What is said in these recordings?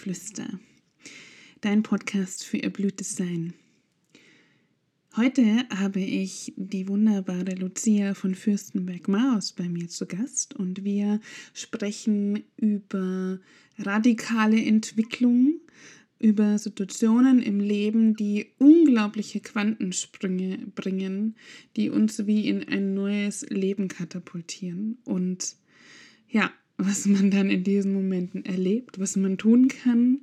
Göttinnengeflüster, dein Podcast für erblühtes Sein. Heute habe ich die wunderbare Lucia von Fürstenberg-Maus bei mir zu Gast und wir sprechen über radikale Entwicklung, über Situationen im Leben, die unglaubliche Quantensprünge bringen, die uns wie in ein neues Leben katapultieren und ja, was man dann in diesen Momenten erlebt, was man tun kann,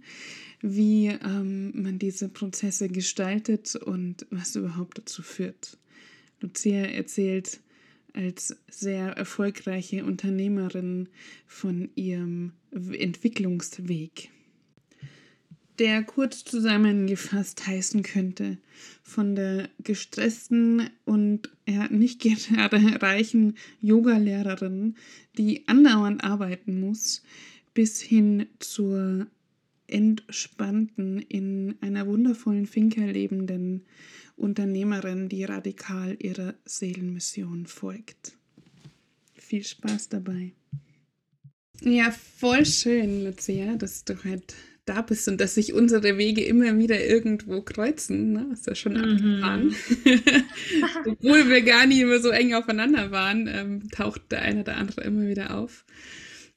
wie ähm, man diese Prozesse gestaltet und was überhaupt dazu führt. Lucia erzählt als sehr erfolgreiche Unternehmerin von ihrem Entwicklungsweg der kurz zusammengefasst heißen könnte, von der gestressten und nicht gerade reichen Yogalehrerin, die andauernd arbeiten muss, bis hin zur entspannten, in einer wundervollen Finca lebenden Unternehmerin, die radikal ihrer Seelenmission folgt. Viel Spaß dabei. Ja, voll schön, Lucia, dass du halt da bist und dass sich unsere Wege immer wieder irgendwo kreuzen. Ne? Ist ja schon mhm. abgefahren. Obwohl wir gar nicht immer so eng aufeinander waren, ähm, taucht der eine oder andere immer wieder auf.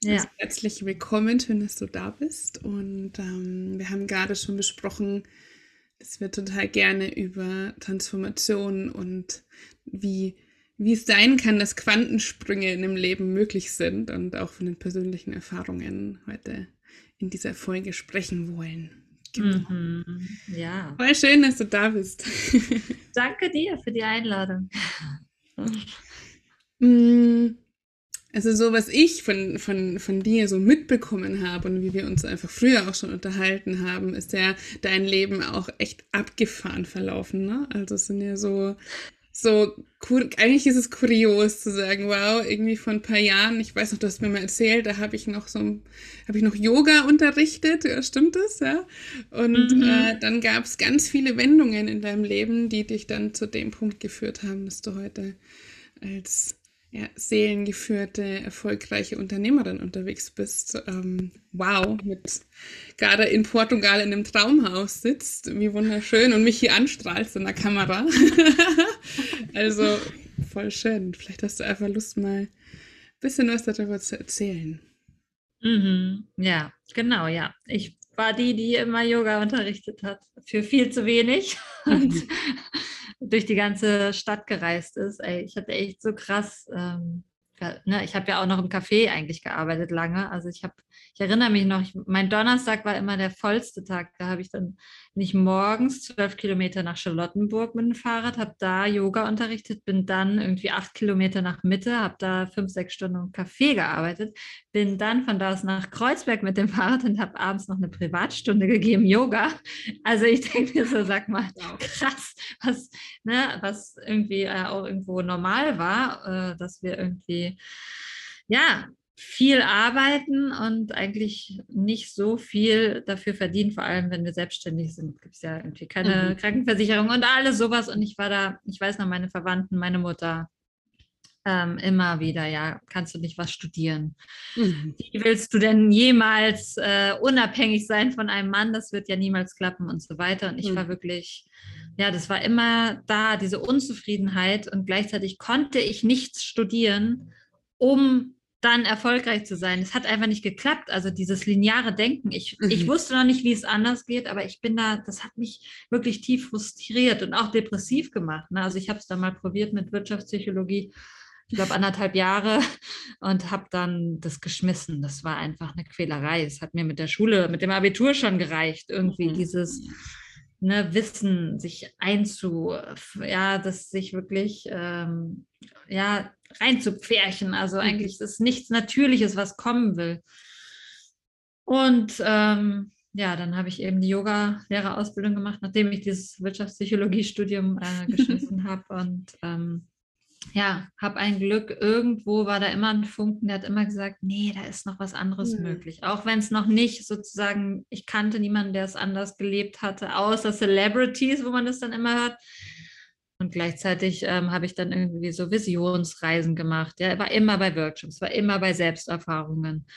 Ja. Also herzlich willkommen, schön, dass du da bist. Und ähm, wir haben gerade schon besprochen, dass wir total gerne über Transformation und wie, wie es sein kann, dass Quantensprünge in dem Leben möglich sind und auch von den persönlichen Erfahrungen heute in dieser Folge sprechen wollen. Genau. Mhm, ja. Voll schön, dass du da bist. Danke dir für die Einladung. Mm, also so, was ich von, von, von dir so mitbekommen habe und wie wir uns einfach früher auch schon unterhalten haben, ist ja dein Leben auch echt abgefahren verlaufen. Ne? Also es sind ja so so, eigentlich ist es kurios zu sagen, wow, irgendwie vor ein paar Jahren, ich weiß noch, du hast mir mal erzählt, da habe ich noch so, habe ich noch Yoga unterrichtet, ja, stimmt das, ja? Und mhm. äh, dann gab es ganz viele Wendungen in deinem Leben, die dich dann zu dem Punkt geführt haben, dass du heute als ja, seelengeführte, erfolgreiche Unternehmerin unterwegs bist. Ähm, wow, mit gerade in Portugal in einem Traumhaus sitzt, wie wunderschön und mich hier anstrahlst in der Kamera. also voll schön. Vielleicht hast du einfach Lust, mal ein bisschen was darüber zu erzählen. Mhm. Ja, genau, ja. Ich war die, die immer Yoga unterrichtet hat, für viel zu wenig. Und durch die ganze Stadt gereist ist. Ey, ich hatte echt so krass ähm, ne, ich habe ja auch noch im Café eigentlich gearbeitet lange. Also ich habe, ich erinnere mich noch, ich, mein Donnerstag war immer der vollste Tag. Da habe ich dann nicht morgens zwölf Kilometer nach Charlottenburg mit dem Fahrrad, habe da Yoga unterrichtet, bin dann irgendwie acht Kilometer nach Mitte, habe da fünf, sechs Stunden im Café gearbeitet, bin dann von da aus nach Kreuzberg mit dem Fahrrad und habe abends noch eine Privatstunde gegeben, Yoga. Also ich denke mir so, sag mal, krass, was, ne, was irgendwie äh, auch irgendwo normal war, äh, dass wir irgendwie ja, viel arbeiten und eigentlich nicht so viel dafür verdienen, vor allem wenn wir selbstständig sind, gibt es ja irgendwie keine mhm. Krankenversicherung und alles sowas. Und ich war da, ich weiß noch, meine Verwandten, meine Mutter, ähm, immer wieder, ja, kannst du nicht was studieren? Mhm. Wie willst du denn jemals äh, unabhängig sein von einem Mann? Das wird ja niemals klappen und so weiter. Und ich mhm. war wirklich, ja, das war immer da, diese Unzufriedenheit und gleichzeitig konnte ich nichts studieren, um dann erfolgreich zu sein. Es hat einfach nicht geklappt. Also dieses lineare Denken. Ich, mhm. ich wusste noch nicht, wie es anders geht, aber ich bin da, das hat mich wirklich tief frustriert und auch depressiv gemacht. Ne? Also ich habe es da mal probiert mit Wirtschaftspsychologie ich glaube, anderthalb Jahre und habe dann das geschmissen. Das war einfach eine Quälerei. Es hat mir mit der Schule, mit dem Abitur schon gereicht, irgendwie mhm. dieses ne, Wissen sich einzu, ja, das sich wirklich, ähm, ja, reinzupferchen. Also mhm. eigentlich ist es nichts Natürliches, was kommen will. Und ähm, ja, dann habe ich eben die Yoga-Lehrerausbildung gemacht, nachdem ich dieses Wirtschaftspsychologie-Studium äh, geschmissen habe. Und ähm, ja, habe ein Glück, irgendwo war da immer ein Funken, der hat immer gesagt, nee, da ist noch was anderes mhm. möglich. Auch wenn es noch nicht sozusagen, ich kannte niemanden, der es anders gelebt hatte, außer Celebrities, wo man das dann immer hört. Und gleichzeitig ähm, habe ich dann irgendwie so Visionsreisen gemacht. Ja, war immer bei Workshops, war immer bei Selbsterfahrungen.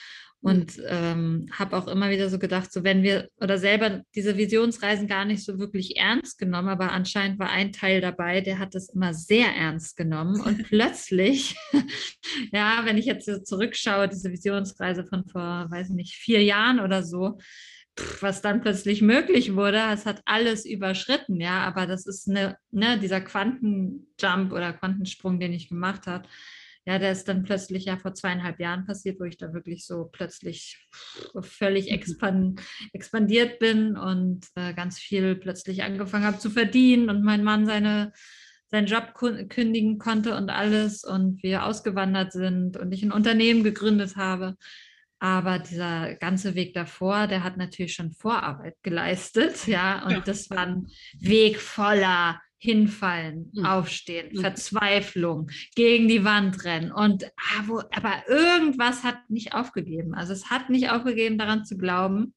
Und mhm. ähm, habe auch immer wieder so gedacht, so wenn wir oder selber diese Visionsreisen gar nicht so wirklich ernst genommen, aber anscheinend war ein Teil dabei, der hat das immer sehr ernst genommen. Und plötzlich, ja, wenn ich jetzt so zurückschaue, diese Visionsreise von vor, weiß ich nicht, vier Jahren oder so, was dann plötzlich möglich wurde, es hat alles überschritten, ja, aber das ist eine, ne, dieser Quantenjump oder Quantensprung, den ich gemacht habe, ja, der ist dann plötzlich ja vor zweieinhalb Jahren passiert, wo ich da wirklich so plötzlich völlig mhm. expand, expandiert bin und äh, ganz viel plötzlich angefangen habe zu verdienen und mein Mann seine seinen Job kündigen konnte und alles und wir ausgewandert sind und ich ein Unternehmen gegründet habe. Aber dieser ganze Weg davor, der hat natürlich schon Vorarbeit geleistet, ja. Und ja. das war ein Weg voller Hinfallen, mhm. Aufstehen, mhm. Verzweiflung, gegen die Wand rennen. Und ah, wo, aber irgendwas hat nicht aufgegeben. Also es hat nicht aufgegeben, daran zu glauben,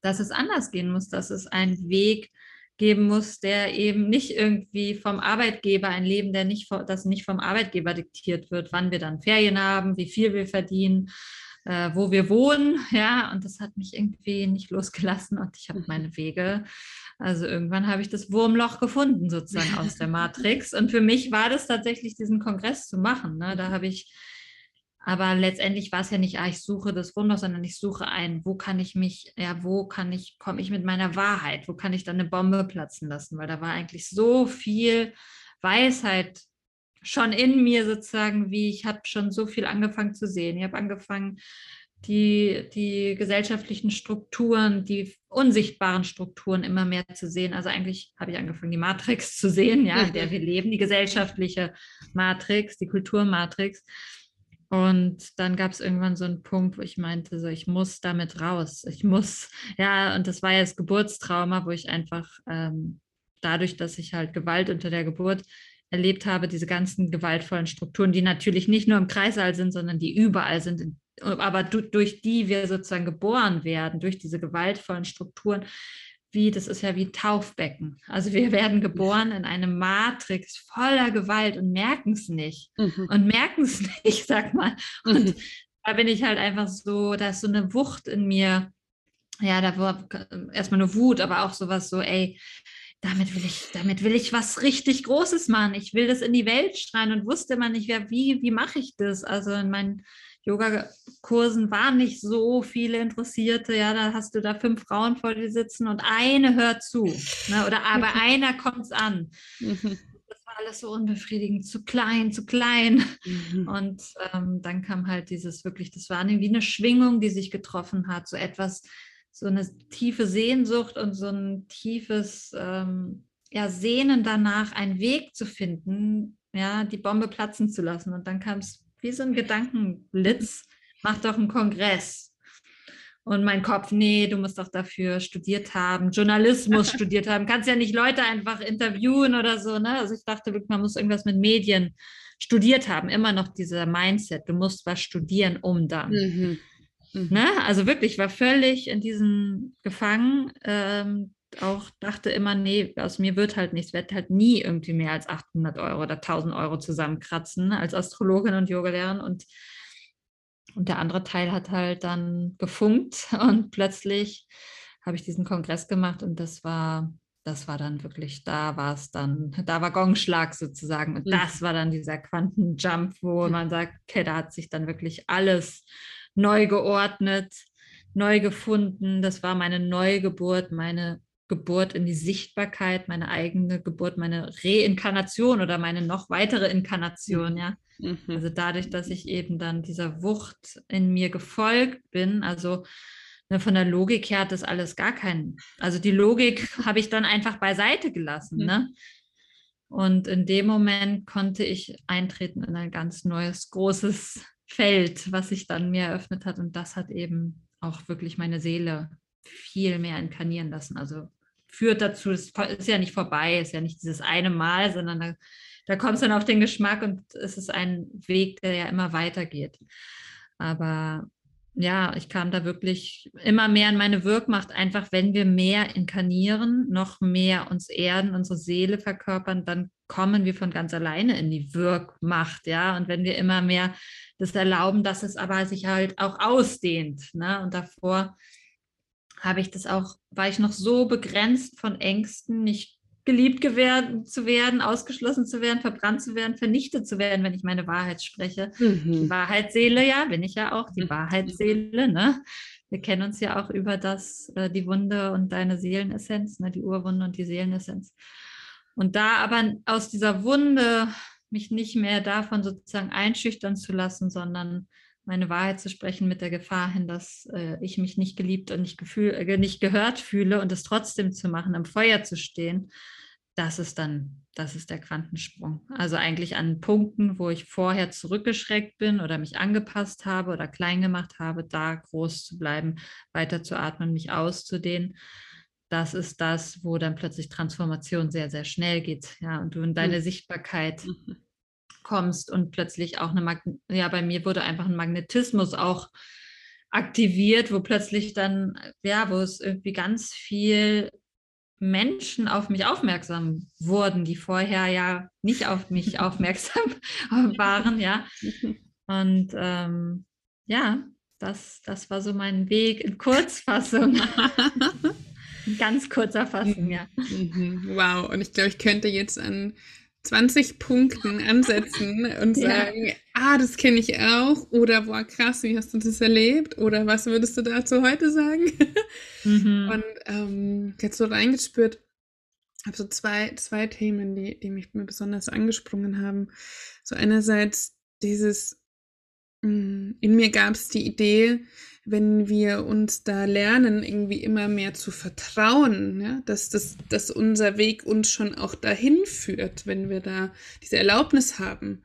dass es anders gehen muss, dass es einen Weg geben muss, der eben nicht irgendwie vom Arbeitgeber, ein Leben, der nicht, das nicht vom Arbeitgeber diktiert wird, wann wir dann Ferien haben, wie viel wir verdienen, äh, wo wir wohnen, ja, und das hat mich irgendwie nicht losgelassen und ich habe mhm. meine Wege. Also irgendwann habe ich das Wurmloch gefunden, sozusagen aus der Matrix. Und für mich war das tatsächlich, diesen Kongress zu machen. Ne? Da habe ich, aber letztendlich war es ja nicht, ah, ich suche das Wurmloch, sondern ich suche ein, wo kann ich mich, ja, wo kann ich, komme ich mit meiner Wahrheit, wo kann ich dann eine Bombe platzen lassen? Weil da war eigentlich so viel Weisheit schon in mir sozusagen, wie ich habe schon so viel angefangen zu sehen. Ich habe angefangen, die, die gesellschaftlichen Strukturen, die unsichtbaren Strukturen immer mehr zu sehen. Also eigentlich habe ich angefangen, die Matrix zu sehen, ja, in der wir leben, die gesellschaftliche Matrix, die Kulturmatrix. Und dann gab es irgendwann so einen Punkt, wo ich meinte, so ich muss damit raus. Ich muss, ja, und das war ja das Geburtstrauma, wo ich einfach ähm, dadurch, dass ich halt Gewalt unter der Geburt erlebt habe, diese ganzen gewaltvollen Strukturen, die natürlich nicht nur im Kreissaal sind, sondern die überall sind, aber durch die wir sozusagen geboren werden, durch diese gewaltvollen Strukturen, wie, das ist ja wie Taufbecken. Also wir werden geboren in eine Matrix voller Gewalt und merken es nicht. Mhm. Und merken es nicht, sag mal. Und mhm. da bin ich halt einfach so, da ist so eine Wucht in mir. Ja, da war erstmal eine Wut, aber auch sowas so, ey, damit will ich, damit will ich was richtig Großes machen. Ich will das in die Welt schreien und wusste man nicht, ja, wie, wie mache ich das? Also in meinen Yoga-Kursen waren nicht so viele Interessierte. Ja, da hast du da fünf Frauen vor dir sitzen und eine hört zu. Ne? Oder aber einer kommt es an. Mhm. Das war alles so unbefriedigend, zu klein, zu klein. Mhm. Und ähm, dann kam halt dieses wirklich, das war wie eine Schwingung, die sich getroffen hat, so etwas so eine tiefe Sehnsucht und so ein tiefes ähm, ja, Sehnen danach, einen Weg zu finden, ja, die Bombe platzen zu lassen. Und dann kam es wie so ein Gedankenblitz, mach doch einen Kongress. Und mein Kopf, nee, du musst doch dafür studiert haben, Journalismus studiert haben, kannst ja nicht Leute einfach interviewen oder so. Ne? Also ich dachte wirklich, man muss irgendwas mit Medien studiert haben. Immer noch dieser Mindset, du musst was studieren, um dann. Mhm. Mhm. Ne? Also wirklich, ich war völlig in diesen gefangen. Ähm, auch dachte immer, nee, aus mir wird halt nichts, werde halt nie irgendwie mehr als 800 Euro oder 1000 Euro zusammenkratzen als Astrologin und Yogalehrerin und und der andere Teil hat halt dann gefunkt und plötzlich habe ich diesen Kongress gemacht und das war, das war dann wirklich, da war es dann, da war Gongschlag sozusagen und mhm. das war dann dieser Quantenjump, wo man sagt, okay, da hat sich dann wirklich alles neu geordnet, neu gefunden. Das war meine Neugeburt, meine Geburt in die Sichtbarkeit, meine eigene Geburt, meine Reinkarnation oder meine noch weitere Inkarnation, mhm. ja. Mhm. Also dadurch, dass ich eben dann dieser Wucht in mir gefolgt bin, also ne, von der Logik her hat das alles gar keinen. Also die Logik habe ich dann einfach beiseite gelassen, mhm. ne? Und in dem Moment konnte ich eintreten in ein ganz neues, großes Feld, was sich dann mir eröffnet hat. Und das hat eben auch wirklich meine Seele viel mehr inkarnieren lassen. Also führt dazu, es ist ja nicht vorbei, ist ja nicht dieses eine Mal, sondern da, da kommst du dann auf den Geschmack und es ist ein Weg, der ja immer weitergeht. Aber ja, ich kam da wirklich immer mehr in meine Wirkmacht, einfach wenn wir mehr inkarnieren, noch mehr uns erden, unsere Seele verkörpern, dann kommen wir von ganz alleine in die Wirkmacht, ja. Und wenn wir immer mehr das erlauben, dass es aber sich halt auch ausdehnt, ne? Und davor habe ich das auch, war ich noch so begrenzt von Ängsten, nicht geliebt zu werden, ausgeschlossen zu werden, verbrannt zu werden, vernichtet zu werden, wenn ich meine Wahrheit spreche. Mhm. Die Wahrheitsseele, ja, bin ich ja auch, die mhm. Wahrheitsseele, ne? Wir kennen uns ja auch über das, äh, die Wunde und deine Seelenessenz, ne? die Urwunde und die Seelenessenz. Und da aber aus dieser Wunde mich nicht mehr davon sozusagen einschüchtern zu lassen, sondern meine Wahrheit zu sprechen mit der Gefahr hin, dass äh, ich mich nicht geliebt und nicht, gefühl, äh, nicht gehört fühle und es trotzdem zu machen, im Feuer zu stehen, das ist dann, das ist der Quantensprung. Also eigentlich an Punkten, wo ich vorher zurückgeschreckt bin oder mich angepasst habe oder klein gemacht habe, da groß zu bleiben, weiter zu atmen, mich auszudehnen. Das ist das, wo dann plötzlich Transformation sehr, sehr schnell geht. Ja, und du in deine mhm. Sichtbarkeit mhm. kommst und plötzlich auch eine, Mag ja, bei mir wurde einfach ein Magnetismus auch aktiviert, wo plötzlich dann, ja, wo es irgendwie ganz viel Menschen auf mich aufmerksam wurden, die vorher ja nicht auf mich aufmerksam waren, ja. Und ähm, ja, das, das war so mein Weg in Kurzfassung. ganz kurzer Fassung, ja. Mhm. Wow, und ich glaube, ich könnte jetzt an 20 Punkten ansetzen und sagen, ja. ah, das kenne ich auch. Oder boah, krass, wie hast du das erlebt? Oder was würdest du dazu heute sagen? Mhm. Und ähm, jetzt so reingespürt, habe so zwei, zwei Themen, die, die mich mir besonders angesprungen haben. So einerseits dieses, in mir gab es die Idee, wenn wir uns da lernen, irgendwie immer mehr zu vertrauen, ja, dass, das, dass unser Weg uns schon auch dahin führt, wenn wir da diese Erlaubnis haben,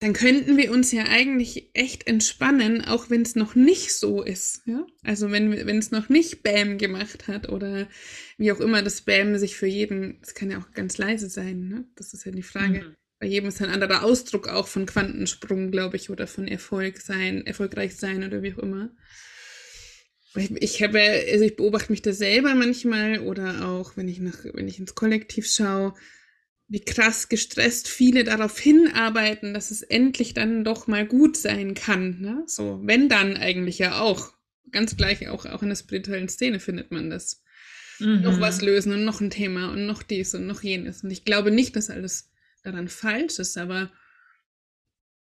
dann könnten wir uns ja eigentlich echt entspannen, auch wenn es noch nicht so ist. Ja? Also wenn es noch nicht Bäm gemacht hat oder wie auch immer das Bäm sich für jeden, das kann ja auch ganz leise sein, ne? Das ist ja die Frage. Mhm bei jedem ist ein anderer Ausdruck auch von Quantensprung, glaube ich, oder von Erfolg sein, erfolgreich sein oder wie auch immer. Ich, ich habe, also ich beobachte mich da selber manchmal oder auch, wenn ich nach, wenn ich ins Kollektiv schaue, wie krass gestresst viele darauf hinarbeiten, dass es endlich dann doch mal gut sein kann. Ne? So, wenn dann eigentlich ja auch. Ganz gleich auch, auch in der spirituellen Szene findet man das. Mhm. Noch was lösen und noch ein Thema und noch dies und noch jenes. Und ich glaube nicht, dass alles daran falsch ist, aber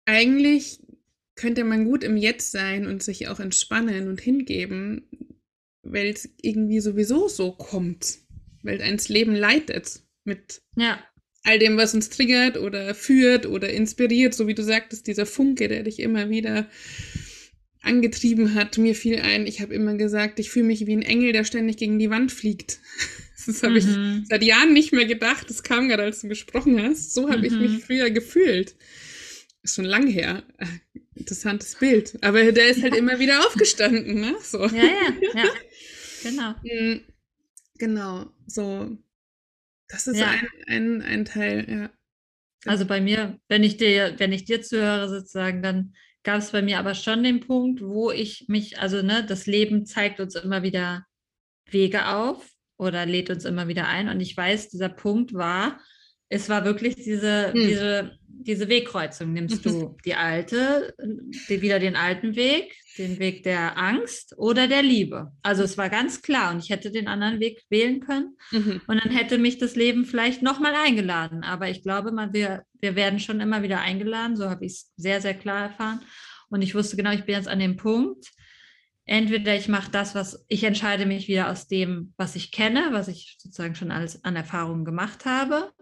eigentlich könnte man gut im Jetzt sein und sich auch entspannen und hingeben, weil es irgendwie sowieso so kommt, weil eins Leben leitet mit ja. all dem, was uns triggert oder führt oder inspiriert, so wie du sagtest, dieser Funke, der dich immer wieder angetrieben hat. Mir fiel ein, ich habe immer gesagt, ich fühle mich wie ein Engel, der ständig gegen die Wand fliegt. Das habe mhm. ich seit Jahren nicht mehr gedacht. Das kam gerade, als du gesprochen hast. So habe mhm. ich mich mhm. früher gefühlt. Ist schon lang her. Interessantes Bild. Aber der ist halt immer wieder aufgestanden, ne? So. Ja, ja, ja. Genau. Mm, genau. So. Das ist ja. ein, ein, ein Teil, ja. Also bei mir, wenn ich dir, wenn ich dir zuhöre, sozusagen, dann gab es bei mir aber schon den Punkt, wo ich mich, also ne, das Leben zeigt uns immer wieder Wege auf oder lädt uns immer wieder ein. Und ich weiß, dieser Punkt war, es war wirklich diese, hm. diese, diese Wegkreuzung. Nimmst du die alte, die, wieder den alten Weg, den Weg der Angst oder der Liebe? Also es war ganz klar und ich hätte den anderen Weg wählen können mhm. und dann hätte mich das Leben vielleicht nochmal eingeladen. Aber ich glaube, man, wir, wir werden schon immer wieder eingeladen, so habe ich es sehr, sehr klar erfahren. Und ich wusste genau, ich bin jetzt an dem Punkt, entweder ich mache das, was ich entscheide mich wieder aus dem, was ich kenne, was ich sozusagen schon alles an Erfahrungen gemacht habe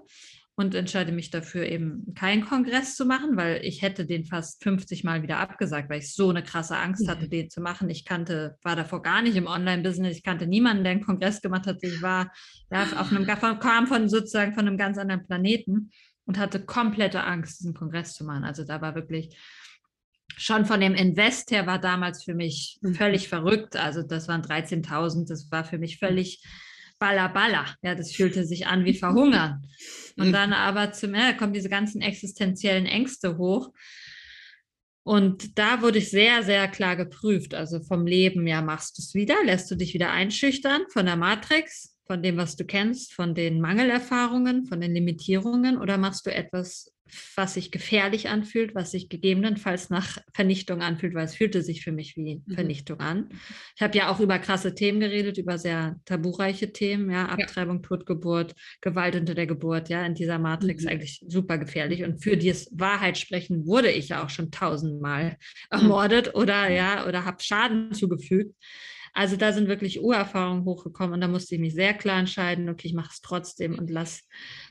und entscheide mich dafür eben keinen Kongress zu machen, weil ich hätte den fast 50 Mal wieder abgesagt, weil ich so eine krasse Angst hatte, den zu machen. Ich kannte, war davor gar nicht im Online-Business, ich kannte niemanden, der einen Kongress gemacht hat. Ich war auf einem, kam von sozusagen von einem ganz anderen Planeten und hatte komplette Angst, diesen Kongress zu machen. Also da war wirklich schon von dem Invest her war damals für mich mhm. völlig verrückt. Also das waren 13.000, das war für mich völlig balla balla. Ja, das fühlte sich an wie verhungern. Und dann aber zum Ende kommen diese ganzen existenziellen Ängste hoch. Und da wurde ich sehr, sehr klar geprüft. Also vom Leben, ja, machst du es wieder, lässt du dich wieder einschüchtern von der Matrix, von dem, was du kennst, von den Mangelerfahrungen, von den Limitierungen oder machst du etwas was sich gefährlich anfühlt, was sich gegebenenfalls nach Vernichtung anfühlt, weil es fühlte sich für mich wie mhm. Vernichtung an. Ich habe ja auch über krasse Themen geredet, über sehr tabureiche Themen, ja, Abtreibung, ja. Totgeburt, Gewalt unter der Geburt, ja, in dieser Matrix mhm. eigentlich super gefährlich. Und für dieses Wahrheit sprechen wurde ich ja auch schon tausendmal mhm. ermordet oder ja, oder habe Schaden zugefügt. Also da sind wirklich Urerfahrungen hochgekommen und da musste ich mich sehr klar entscheiden, okay, ich mache es trotzdem und lass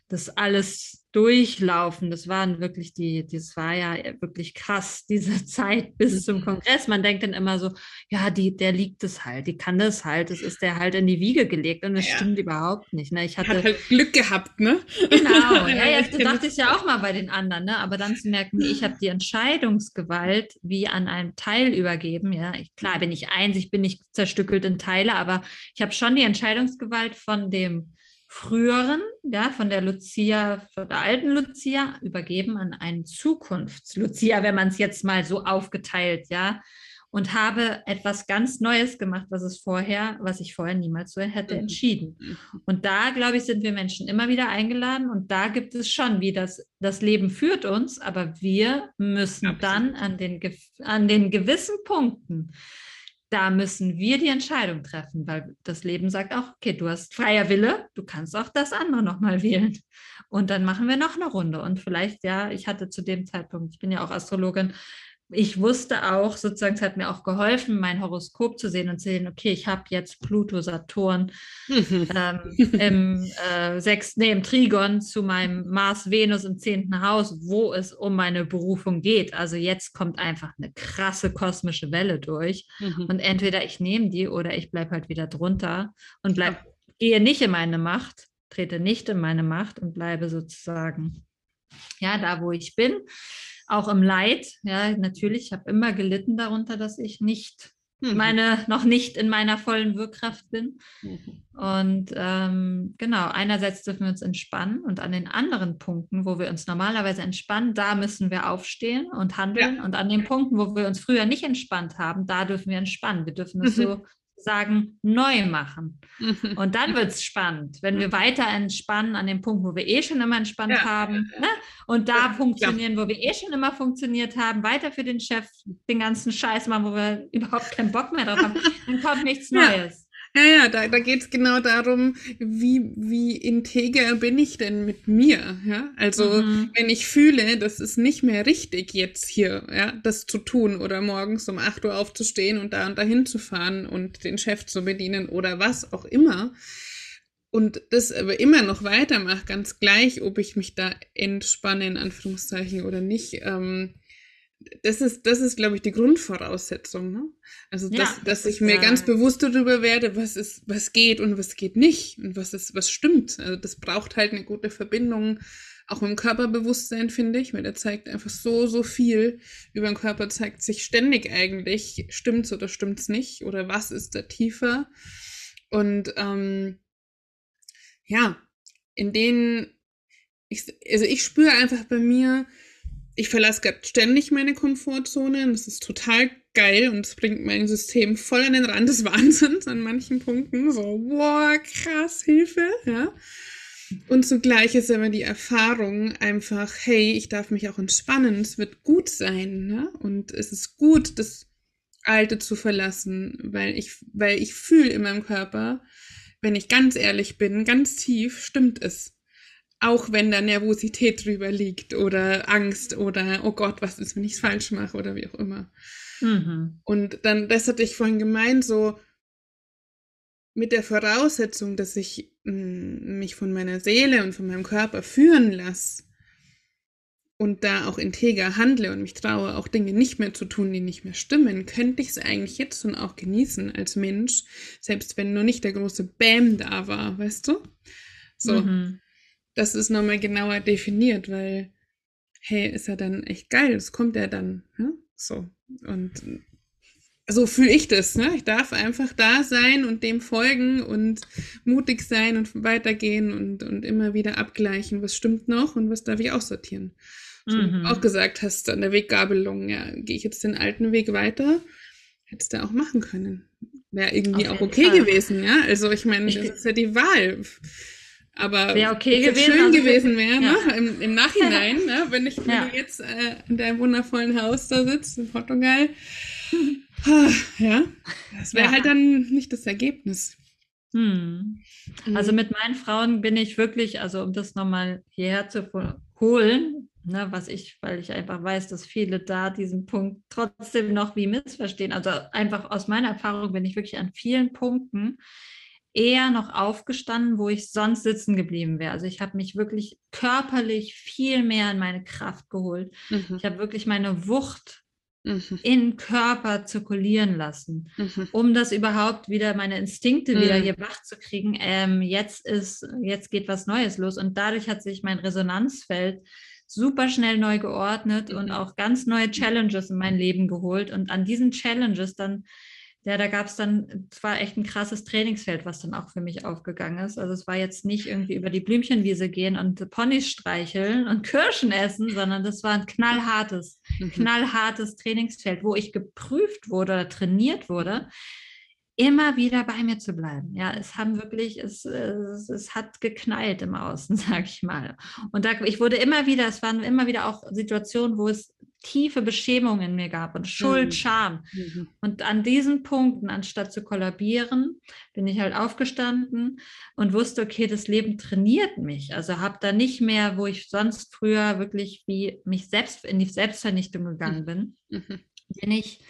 das alles durchlaufen. Das waren wirklich die, das war ja wirklich krass, diese Zeit bis zum. Kongress. Man denkt dann immer so, ja, die, der liegt es halt, die kann das halt, das ist der halt in die Wiege gelegt und das ja. stimmt überhaupt nicht. Ne? Ich hatte Hat halt Glück gehabt, ne? Genau, ja, ja, das dachte ich ja auch mal bei den anderen, ne? Aber dann zu merken, ich habe die Entscheidungsgewalt wie an einem Teil übergeben. Ja, ich, klar bin ich eins, ich bin nicht zerstückelt in Teile, aber ich habe schon die Entscheidungsgewalt von dem früheren, ja, von der Lucia, von der alten Lucia, übergeben an einen Zukunfts-Lucia, wenn man es jetzt mal so aufgeteilt, ja, und habe etwas ganz Neues gemacht, was es vorher, was ich vorher niemals so hätte mhm. entschieden. Mhm. Und da, glaube ich, sind wir Menschen immer wieder eingeladen und da gibt es schon, wie das, das Leben führt uns, aber wir müssen Absolut. dann an den, an den gewissen Punkten da müssen wir die Entscheidung treffen, weil das Leben sagt auch, okay, du hast freier Wille, du kannst auch das andere nochmal wählen. Und dann machen wir noch eine Runde. Und vielleicht, ja, ich hatte zu dem Zeitpunkt, ich bin ja auch Astrologin, ich wusste auch, sozusagen, es hat mir auch geholfen, mein Horoskop zu sehen und zu sehen, okay, ich habe jetzt Pluto, Saturn ähm, im, äh, sechs, nee, im Trigon zu meinem Mars, Venus im zehnten Haus, wo es um meine Berufung geht. Also jetzt kommt einfach eine krasse kosmische Welle durch. Mhm. Und entweder ich nehme die oder ich bleibe halt wieder drunter und bleib, gehe nicht in meine Macht, trete nicht in meine Macht und bleibe sozusagen ja da, wo ich bin auch im Leid. Ja, natürlich, ich habe immer gelitten darunter, dass ich nicht mhm. meine, noch nicht in meiner vollen Wirkkraft bin. Mhm. Und ähm, genau, einerseits dürfen wir uns entspannen und an den anderen Punkten, wo wir uns normalerweise entspannen, da müssen wir aufstehen und handeln. Ja. Und an den Punkten, wo wir uns früher nicht entspannt haben, da dürfen wir entspannen. Wir dürfen es so sagen, neu machen. Mhm. Und dann wird es spannend, wenn wir weiter entspannen an dem Punkt, wo wir eh schon immer entspannt ja. haben ne? und da funktionieren, wo wir eh schon immer funktioniert haben, weiter für den Chef den ganzen Scheiß machen, wo wir überhaupt keinen Bock mehr drauf haben, dann kommt nichts Neues. Ja, ja, da, da geht es genau darum, wie, wie integer bin ich denn mit mir. Ja? Also mhm. wenn ich fühle, das ist nicht mehr richtig, jetzt hier ja, das zu tun oder morgens um 8 Uhr aufzustehen und da und dahin zu fahren und den Chef zu bedienen oder was auch immer. Und das aber immer noch weitermache, ganz gleich, ob ich mich da entspanne, in Anführungszeichen, oder nicht. Ähm, das ist, das ist, glaube ich, die Grundvoraussetzung. Ne? Also, dass, ja, dass ich mir ganz bewusst darüber werde, was ist, was geht und was geht nicht und was ist, was stimmt. Also, das braucht halt eine gute Verbindung, auch im Körperbewusstsein, finde ich, weil der zeigt einfach so, so viel. Über den Körper zeigt sich ständig eigentlich, stimmt's oder stimmt's nicht oder was ist da tiefer. Und ähm, ja, in denen, ich, also ich spüre einfach bei mir, ich verlasse gerade ständig meine Komfortzone und das ist total geil und es bringt mein System voll an den Rand des Wahnsinns an manchen Punkten. So, boah, krass, Hilfe, ja. Und zugleich ist aber die Erfahrung einfach, hey, ich darf mich auch entspannen, es wird gut sein, ne? Und es ist gut, das Alte zu verlassen, weil ich, weil ich fühle in meinem Körper, wenn ich ganz ehrlich bin, ganz tief, stimmt es auch wenn da Nervosität drüber liegt oder Angst oder oh Gott, was ist, wenn ich es falsch mache oder wie auch immer. Mhm. Und dann, das hatte ich vorhin gemeint, so mit der Voraussetzung, dass ich mh, mm, mich von meiner Seele und von meinem Körper führen lasse und da auch integer handle und mich traue, auch Dinge nicht mehr zu tun, die nicht mehr stimmen, könnte ich es eigentlich jetzt schon auch genießen als Mensch, selbst wenn nur nicht der große Bäm da war, weißt du? So. Mhm das ist nochmal genauer definiert, weil, hey, ist ja dann echt geil, das kommt ja dann, ne? So. Und so fühle ich das, ne? Ich darf einfach da sein und dem folgen und mutig sein und weitergehen und, und immer wieder abgleichen, was stimmt noch und was darf ich aussortieren. So, mhm. auch gesagt hast, an der Weggabelung, ja, gehe ich jetzt den alten Weg weiter? Hättest du auch machen können. Wäre irgendwie auch okay Fall. gewesen, ja. Also ich meine, das ist ja die Wahl. Aber wäre okay gewesen, schön also gewesen wäre, ja. ne? Im, Im, Nachhinein, ne? wenn ich wenn du jetzt äh, in deinem wundervollen Haus da sitzt in Portugal. ja, das wäre halt dann nicht das Ergebnis. Hm. Also mhm. mit meinen Frauen bin ich wirklich, also um das nochmal hierher zu holen, ne, was ich, weil ich einfach weiß, dass viele da diesen Punkt trotzdem noch wie missverstehen. Also einfach aus meiner Erfahrung bin ich wirklich an vielen Punkten eher noch aufgestanden, wo ich sonst sitzen geblieben wäre. Also ich habe mich wirklich körperlich viel mehr in meine Kraft geholt. Mhm. Ich habe wirklich meine Wucht mhm. in Körper zirkulieren lassen, mhm. um das überhaupt wieder, meine Instinkte wieder mhm. hier wach zu kriegen. Ähm, jetzt ist, jetzt geht was Neues los. Und dadurch hat sich mein Resonanzfeld super schnell neu geordnet und mhm. auch ganz neue Challenges in mein Leben geholt. Und an diesen Challenges dann ja, da gab es dann, es war echt ein krasses Trainingsfeld, was dann auch für mich aufgegangen ist. Also es war jetzt nicht irgendwie über die Blümchenwiese gehen und Ponys streicheln und Kirschen essen, sondern das war ein knallhartes, mhm. knallhartes Trainingsfeld, wo ich geprüft wurde oder trainiert wurde, immer wieder bei mir zu bleiben. Ja, es haben wirklich, es, es, es hat geknallt im Außen, sage ich mal. Und da, ich wurde immer wieder, es waren immer wieder auch Situationen, wo es tiefe Beschämung in mir gab und Schuld, mhm. Scham. Mhm. Und an diesen Punkten, anstatt zu kollabieren, bin ich halt aufgestanden und wusste, okay, das Leben trainiert mich. Also habe da nicht mehr, wo ich sonst früher wirklich wie mich selbst in die Selbstvernichtung gegangen mhm. bin, mhm. bin ich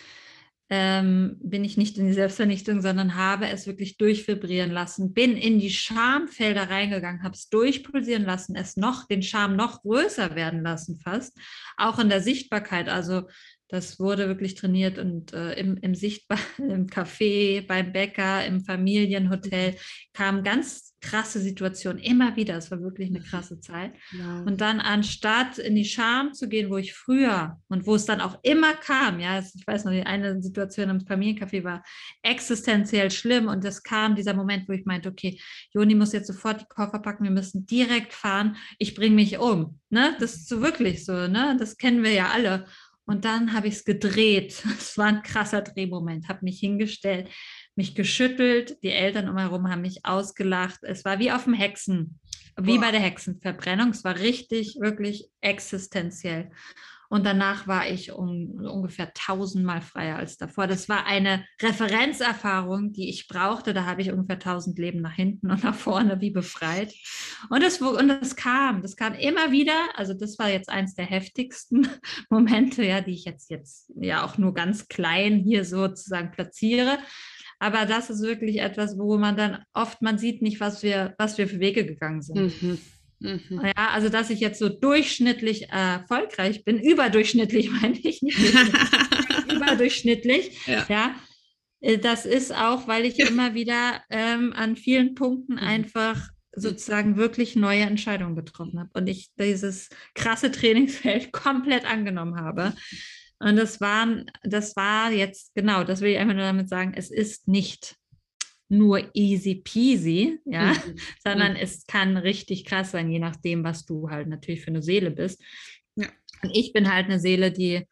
ähm, bin ich nicht in die Selbstvernichtung, sondern habe es wirklich durchvibrieren lassen, bin in die Schamfelder reingegangen, habe es durchpulsieren lassen, es noch, den Scham noch größer werden lassen fast, auch in der Sichtbarkeit. Also das wurde wirklich trainiert und äh, im, im Sichtbar, im Café, beim Bäcker, im Familienhotel mhm. kamen ganz krasse Situationen immer wieder. Es war wirklich eine mhm. krasse Zeit. Ja. Und dann anstatt in die Scham zu gehen, wo ich früher und wo es dann auch immer kam, ja, ich weiß noch, die eine Situation im Familiencafé war existenziell schlimm und es kam dieser Moment, wo ich meinte, okay, Joni muss jetzt sofort die Koffer packen, wir müssen direkt fahren, ich bringe mich um. Ne? Das ist so wirklich so, ne? Das kennen wir ja alle. Und dann habe ich es gedreht. Es war ein krasser Drehmoment. Habe mich hingestellt, mich geschüttelt. Die Eltern umherum haben mich ausgelacht. Es war wie auf dem Hexen, wie Boah. bei der Hexenverbrennung. Es war richtig, wirklich existenziell. Und danach war ich um, ungefähr tausendmal freier als davor. Das war eine Referenzerfahrung, die ich brauchte. Da habe ich ungefähr tausend Leben nach hinten und nach vorne wie befreit. Und das, und das kam, das kam immer wieder. Also das war jetzt eins der heftigsten Momente, ja, die ich jetzt, jetzt ja auch nur ganz klein hier sozusagen platziere. Aber das ist wirklich etwas, wo man dann oft, man sieht nicht, was wir, was wir für Wege gegangen sind. Mhm. Mhm. Ja, also dass ich jetzt so durchschnittlich äh, erfolgreich bin, überdurchschnittlich meine ich nicht, überdurchschnittlich, ja. ja. Äh, das ist auch, weil ich immer wieder ähm, an vielen Punkten mhm. einfach sozusagen wirklich neue Entscheidungen getroffen habe und ich dieses krasse Trainingsfeld komplett angenommen habe. Und das war, das war jetzt, genau, das will ich einfach nur damit sagen, es ist nicht nur easy peasy, ja, mhm. sondern mhm. es kann richtig krass sein, je nachdem, was du halt natürlich für eine Seele bist. Ja. Und ich bin halt eine Seele, die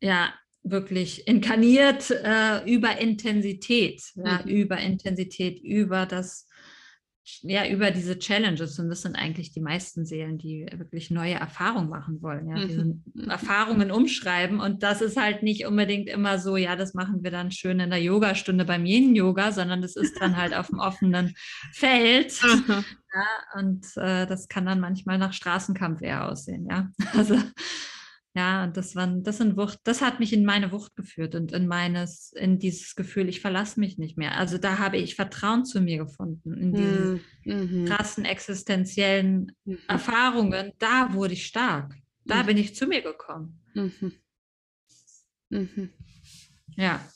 ja wirklich inkarniert äh, über Intensität, ja, mhm. über Intensität, über das ja, über diese Challenges. Und das sind eigentlich die meisten Seelen, die wirklich neue Erfahrungen machen wollen, ja, diese mhm. Erfahrungen umschreiben. Und das ist halt nicht unbedingt immer so, ja, das machen wir dann schön in der Yogastunde beim Yin-Yoga, sondern das ist dann halt auf dem offenen Feld. Ja, und äh, das kann dann manchmal nach Straßenkampf eher aussehen, ja. Also ja, und das waren, das sind Wucht, das hat mich in meine Wucht geführt und in meines, in dieses Gefühl, ich verlasse mich nicht mehr. Also da habe ich Vertrauen zu mir gefunden, in diese mhm. krassen existenziellen mhm. Erfahrungen. Da wurde ich stark. Da mhm. bin ich zu mir gekommen. Mhm. Mhm. Ja.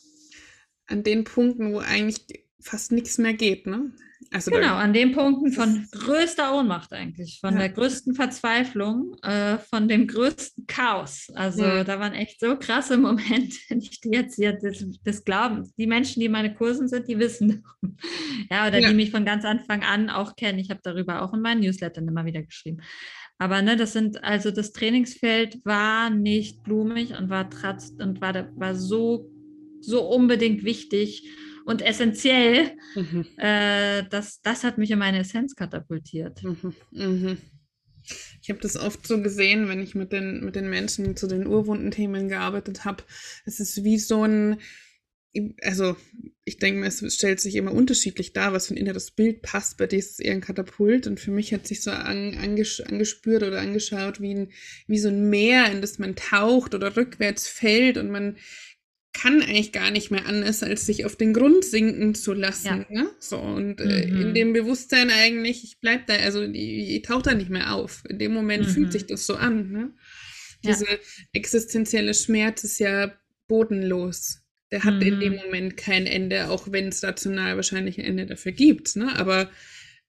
An den Punkten, wo eigentlich fast nichts mehr geht, ne? Also genau, an den Punkten von größter Ohnmacht eigentlich, von ja. der größten Verzweiflung, äh, von dem größten Chaos. Also ja. da waren echt so krasse Momente, wenn ich die jetzt hier das, das, glauben. Die Menschen, die meine Kursen sind, die wissen. ja, oder ja. die mich von ganz Anfang an auch kennen. Ich habe darüber auch in meinen Newslettern immer wieder geschrieben. Aber ne, das sind, also das Trainingsfeld war nicht blumig und war tratz und war, war so, so unbedingt wichtig und essentiell. Mhm. Äh, das, das hat mich in meine Essenz katapultiert. Mhm. Mhm. Ich habe das oft so gesehen, wenn ich mit den, mit den Menschen zu den Urwundenthemen gearbeitet habe. Es ist wie so ein, also ich denke mir, es stellt sich immer unterschiedlich dar, was für ein inneres Bild passt. Bei dir ist es eher ein Katapult und für mich hat sich so an, anges angespürt oder angeschaut wie, ein, wie so ein Meer, in das man taucht oder rückwärts fällt und man kann eigentlich gar nicht mehr anders, als sich auf den Grund sinken zu lassen. Ja. Ne? So, und äh, mhm. in dem Bewusstsein eigentlich, ich bleib da, also ich, ich tauche da nicht mehr auf. In dem Moment mhm. fühlt sich das so an. Ne? Diese ja. existenzielle Schmerz ist ja bodenlos. Der hat mhm. in dem mhm. Moment kein Ende, auch wenn es rational wahrscheinlich ein Ende dafür gibt. Ne? Aber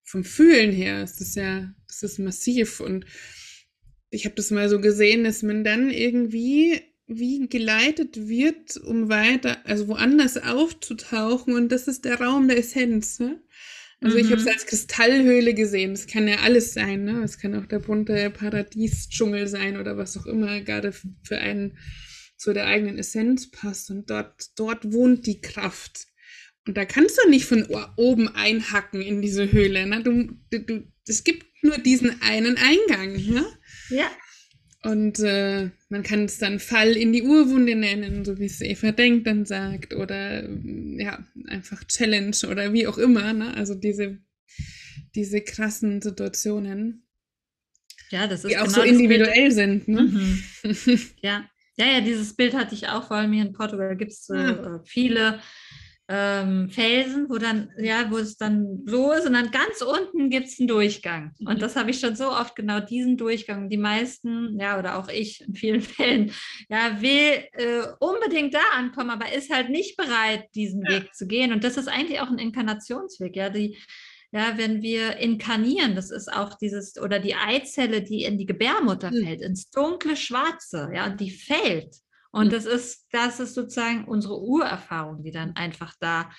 vom Fühlen her ist das ja, das ist massiv. Und ich habe das mal so gesehen, dass man dann irgendwie wie geleitet wird, um weiter, also woanders aufzutauchen. Und das ist der Raum der Essenz. Ne? Also mhm. ich habe es als Kristallhöhle gesehen. Das kann ja alles sein. Ne? Es kann auch der bunte Paradiesdschungel sein oder was auch immer gerade für einen zu der eigenen Essenz passt. Und dort, dort wohnt die Kraft. Und da kannst du nicht von oben einhacken in diese Höhle. Ne? Du, du, du, es gibt nur diesen einen Eingang. Ne? Ja. Und äh, man kann es dann Fall in die Urwunde nennen, so wie es Eva Denk dann sagt, oder ja, einfach Challenge oder wie auch immer. Ne? Also diese, diese krassen Situationen. Ja, das ist die auch genau so individuell sind. Ne? Mhm. ja. ja, ja, dieses Bild hatte ich auch, vor allem hier in Portugal gibt es so ah. viele ähm, Felsen, wo dann, ja, wo es dann so ist und dann ganz unten gibt es einen Durchgang. Und mhm. das habe ich schon so oft, genau diesen Durchgang. Die meisten, ja, oder auch ich in vielen Fällen, ja, will äh, unbedingt da ankommen, aber ist halt nicht bereit, diesen ja. Weg zu gehen. Und das ist eigentlich auch ein Inkarnationsweg, ja, die, ja, wenn wir inkarnieren, das ist auch dieses, oder die Eizelle, die in die Gebärmutter mhm. fällt, ins dunkle Schwarze, ja, die fällt. Und das ist, das ist sozusagen unsere Urerfahrung, die dann einfach da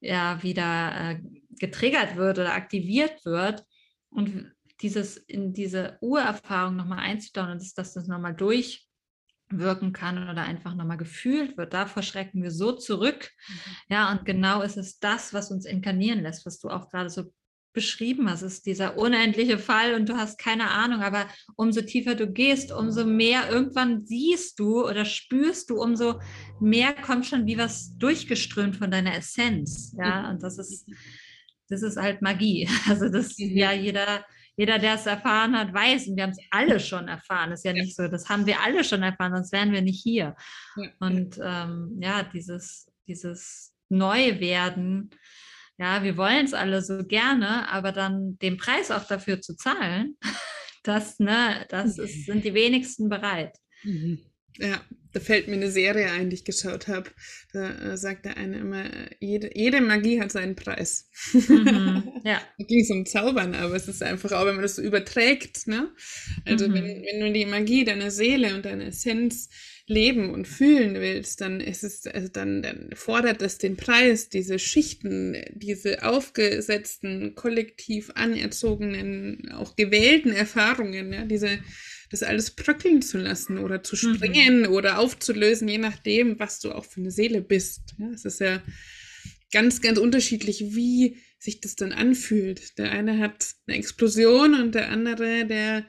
ja wieder äh, getriggert wird oder aktiviert wird. Und dieses in diese Urerfahrung nochmal einzutauchen und dass, dass das nochmal durchwirken kann oder einfach nochmal gefühlt wird, davor schrecken wir so zurück. Mhm. Ja, und genau ist es das, was uns inkarnieren lässt, was du auch gerade so beschrieben hast, ist dieser unendliche Fall und du hast keine Ahnung, aber umso tiefer du gehst, umso mehr irgendwann siehst du oder spürst du, umso mehr kommt schon wie was durchgeströmt von deiner Essenz, ja, mhm. und das ist, das ist halt Magie, also das, mhm. ja, jeder, jeder, der es erfahren hat, weiß, und wir haben es alle schon erfahren, ist ja nicht so, das haben wir alle schon erfahren, sonst wären wir nicht hier, und ähm, ja, dieses, dieses Neuwerden, ja, wir wollen es alle so gerne, aber dann den Preis auch dafür zu zahlen, das, ne, das ist, sind die wenigsten bereit. Mhm. Ja, da fällt mir eine Serie ein, die ich geschaut habe. Da äh, sagt der eine immer, jede, jede Magie hat seinen Preis. Mhm, ja. da ging es um Zaubern, aber es ist einfach auch, wenn man das so überträgt, ne? Also mhm. wenn, wenn du die Magie deiner Seele und deiner Essenz leben und fühlen willst, dann ist es, also dann, dann fordert es den Preis, diese Schichten, diese aufgesetzten, kollektiv anerzogenen, auch gewählten Erfahrungen, ja, diese, das alles bröckeln zu lassen oder zu mhm. springen mhm. oder aufzulösen, je nachdem, was du auch für eine Seele bist. Ja, es ist ja ganz, ganz unterschiedlich, wie sich das dann anfühlt. Der eine hat eine Explosion und der andere, der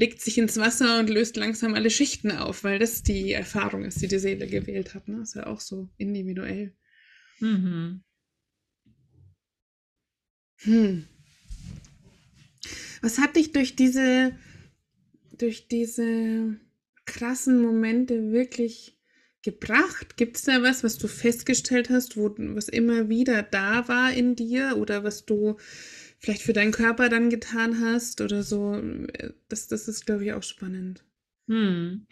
legt sich ins Wasser und löst langsam alle Schichten auf, weil das die Erfahrung ist, die die Seele gewählt hat. Ne? Ist ja auch so individuell. Mhm. Hm. Was hat dich durch diese, durch diese krassen Momente wirklich gebracht? Gibt es da was, was du festgestellt hast, wo, was immer wieder da war in dir oder was du vielleicht für deinen Körper dann getan hast oder so. Das, das ist, glaube ich, auch spannend. Hm.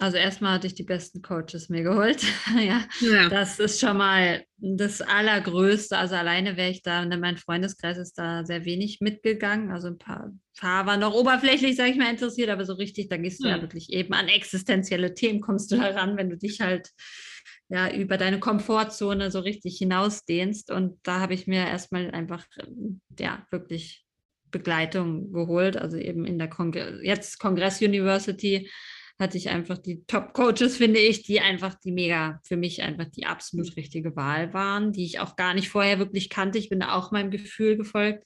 Also erstmal hatte ich die besten Coaches mir geholt. ja, ja, das ist schon mal das Allergrößte. Also alleine wäre ich da, mein Freundeskreis ist da sehr wenig mitgegangen. Also ein paar, paar waren noch oberflächlich, sage ich mal, interessiert, aber so richtig, da gehst du ja. ja wirklich eben an existenzielle Themen, kommst du heran, wenn du dich halt ja, über deine Komfortzone so richtig hinausdehnst. Und da habe ich mir erstmal einfach, ähm, ja, wirklich Begleitung geholt, also eben in der Kongre jetzt Kongress University hatte ich einfach die Top-Coaches, finde ich, die einfach die mega, für mich einfach die absolut richtige Wahl waren, die ich auch gar nicht vorher wirklich kannte. Ich bin auch meinem Gefühl gefolgt.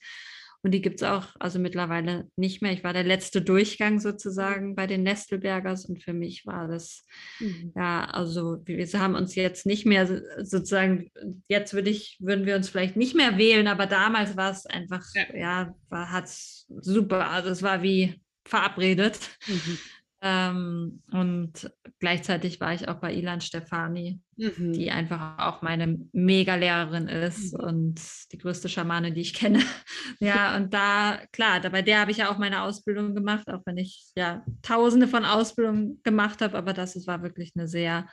Und die gibt es auch also mittlerweile nicht mehr. Ich war der letzte Durchgang sozusagen bei den Nestelbergers und für mich war das, mhm. ja, also wir haben uns jetzt nicht mehr sozusagen, jetzt würde ich, würden wir uns vielleicht nicht mehr wählen, aber damals war es einfach, ja, ja hat es super, also es war wie verabredet. Mhm. Ähm, und gleichzeitig war ich auch bei Ilan Stefani, mhm. die einfach auch meine Mega-Lehrerin ist mhm. und die größte Schamane, die ich kenne. ja, und da, klar, da, bei der habe ich ja auch meine Ausbildung gemacht, auch wenn ich ja tausende von Ausbildungen gemacht habe, aber das, das war wirklich eine sehr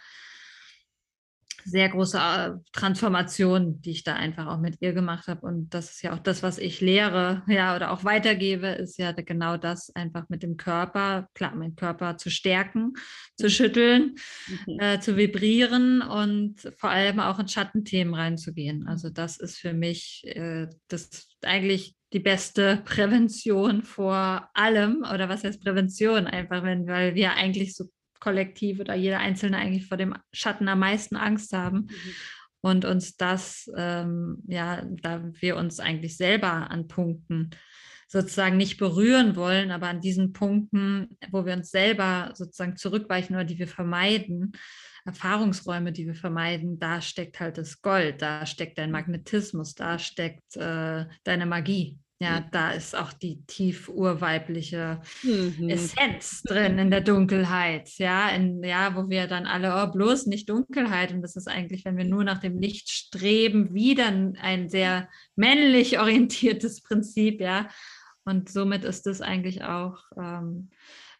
sehr große äh, Transformation, die ich da einfach auch mit ihr gemacht habe. Und das ist ja auch das, was ich lehre, ja, oder auch weitergebe, ist ja genau das, einfach mit dem Körper, klar, meinen Körper zu stärken, zu schütteln, mhm. äh, zu vibrieren und vor allem auch in Schattenthemen reinzugehen. Also das ist für mich äh, das eigentlich die beste Prävention vor allem, oder was heißt Prävention? Einfach, wenn, weil wir eigentlich so kollektiv oder jeder Einzelne eigentlich vor dem Schatten am meisten Angst haben. Mhm. Und uns das, ähm, ja, da wir uns eigentlich selber an Punkten sozusagen nicht berühren wollen, aber an diesen Punkten, wo wir uns selber sozusagen zurückweichen oder die wir vermeiden, Erfahrungsräume, die wir vermeiden, da steckt halt das Gold, da steckt dein Magnetismus, da steckt äh, deine Magie. Ja, da ist auch die tief urweibliche mhm. Essenz drin in der Dunkelheit. Ja, in, ja, wo wir dann alle, oh, bloß nicht Dunkelheit. Und das ist eigentlich, wenn wir nur nach dem Licht streben, wieder ein sehr männlich orientiertes Prinzip. Ja, und somit ist es eigentlich auch, ähm,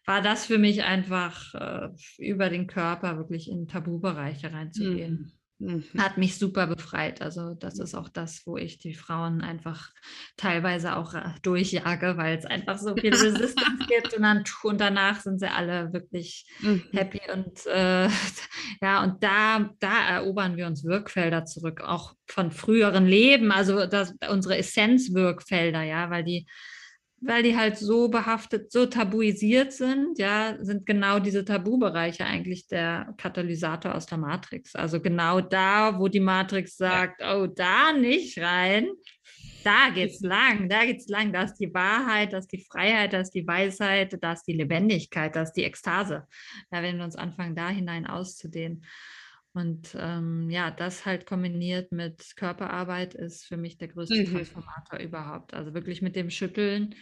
war das für mich einfach äh, über den Körper wirklich in Tabubereiche reinzugehen. Mhm. Mhm. Hat mich super befreit. Also das ist auch das, wo ich die Frauen einfach teilweise auch äh, durchjage, weil es einfach so viel Resistance gibt und, dann, und danach sind sie alle wirklich mhm. happy und äh, ja, und da, da erobern wir uns Wirkfelder zurück, auch von früheren Leben, also das, unsere Essenzwirkfelder, ja, weil die weil die halt so behaftet, so tabuisiert sind, ja, sind genau diese Tabubereiche eigentlich der Katalysator aus der Matrix. Also genau da, wo die Matrix sagt, ja. oh, da nicht rein, da geht's lang, da geht's lang, da ist die Wahrheit, da ist die Freiheit, da ist die Weisheit, da ist die Lebendigkeit, da ist die Ekstase. Da werden wir uns anfangen, da hinein auszudehnen. Und ähm, ja, das halt kombiniert mit Körperarbeit ist für mich der größte mhm. Transformator überhaupt. Also wirklich mit dem Schütteln,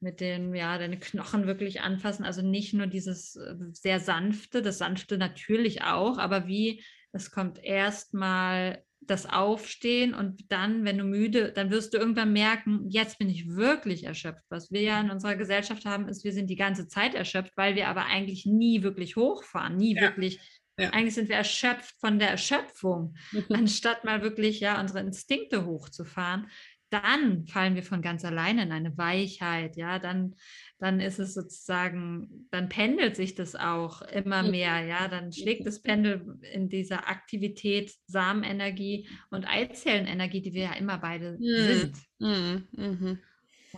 mit dem, ja, deine Knochen wirklich anfassen. Also nicht nur dieses äh, sehr sanfte, das sanfte natürlich auch, aber wie, es kommt erstmal das Aufstehen und dann, wenn du müde, dann wirst du irgendwann merken, jetzt bin ich wirklich erschöpft. Was wir ja in unserer Gesellschaft haben, ist, wir sind die ganze Zeit erschöpft, weil wir aber eigentlich nie wirklich hochfahren, nie ja. wirklich ja. Eigentlich sind wir erschöpft von der Erschöpfung, anstatt mal wirklich ja unsere Instinkte hochzufahren. Dann fallen wir von ganz alleine in eine Weichheit, ja, dann, dann ist es sozusagen, dann pendelt sich das auch immer mehr, ja, dann schlägt das Pendel in dieser Aktivität, Samenenergie und Eizellenenergie, die wir ja immer beide mhm. sind. Mhm. Mhm.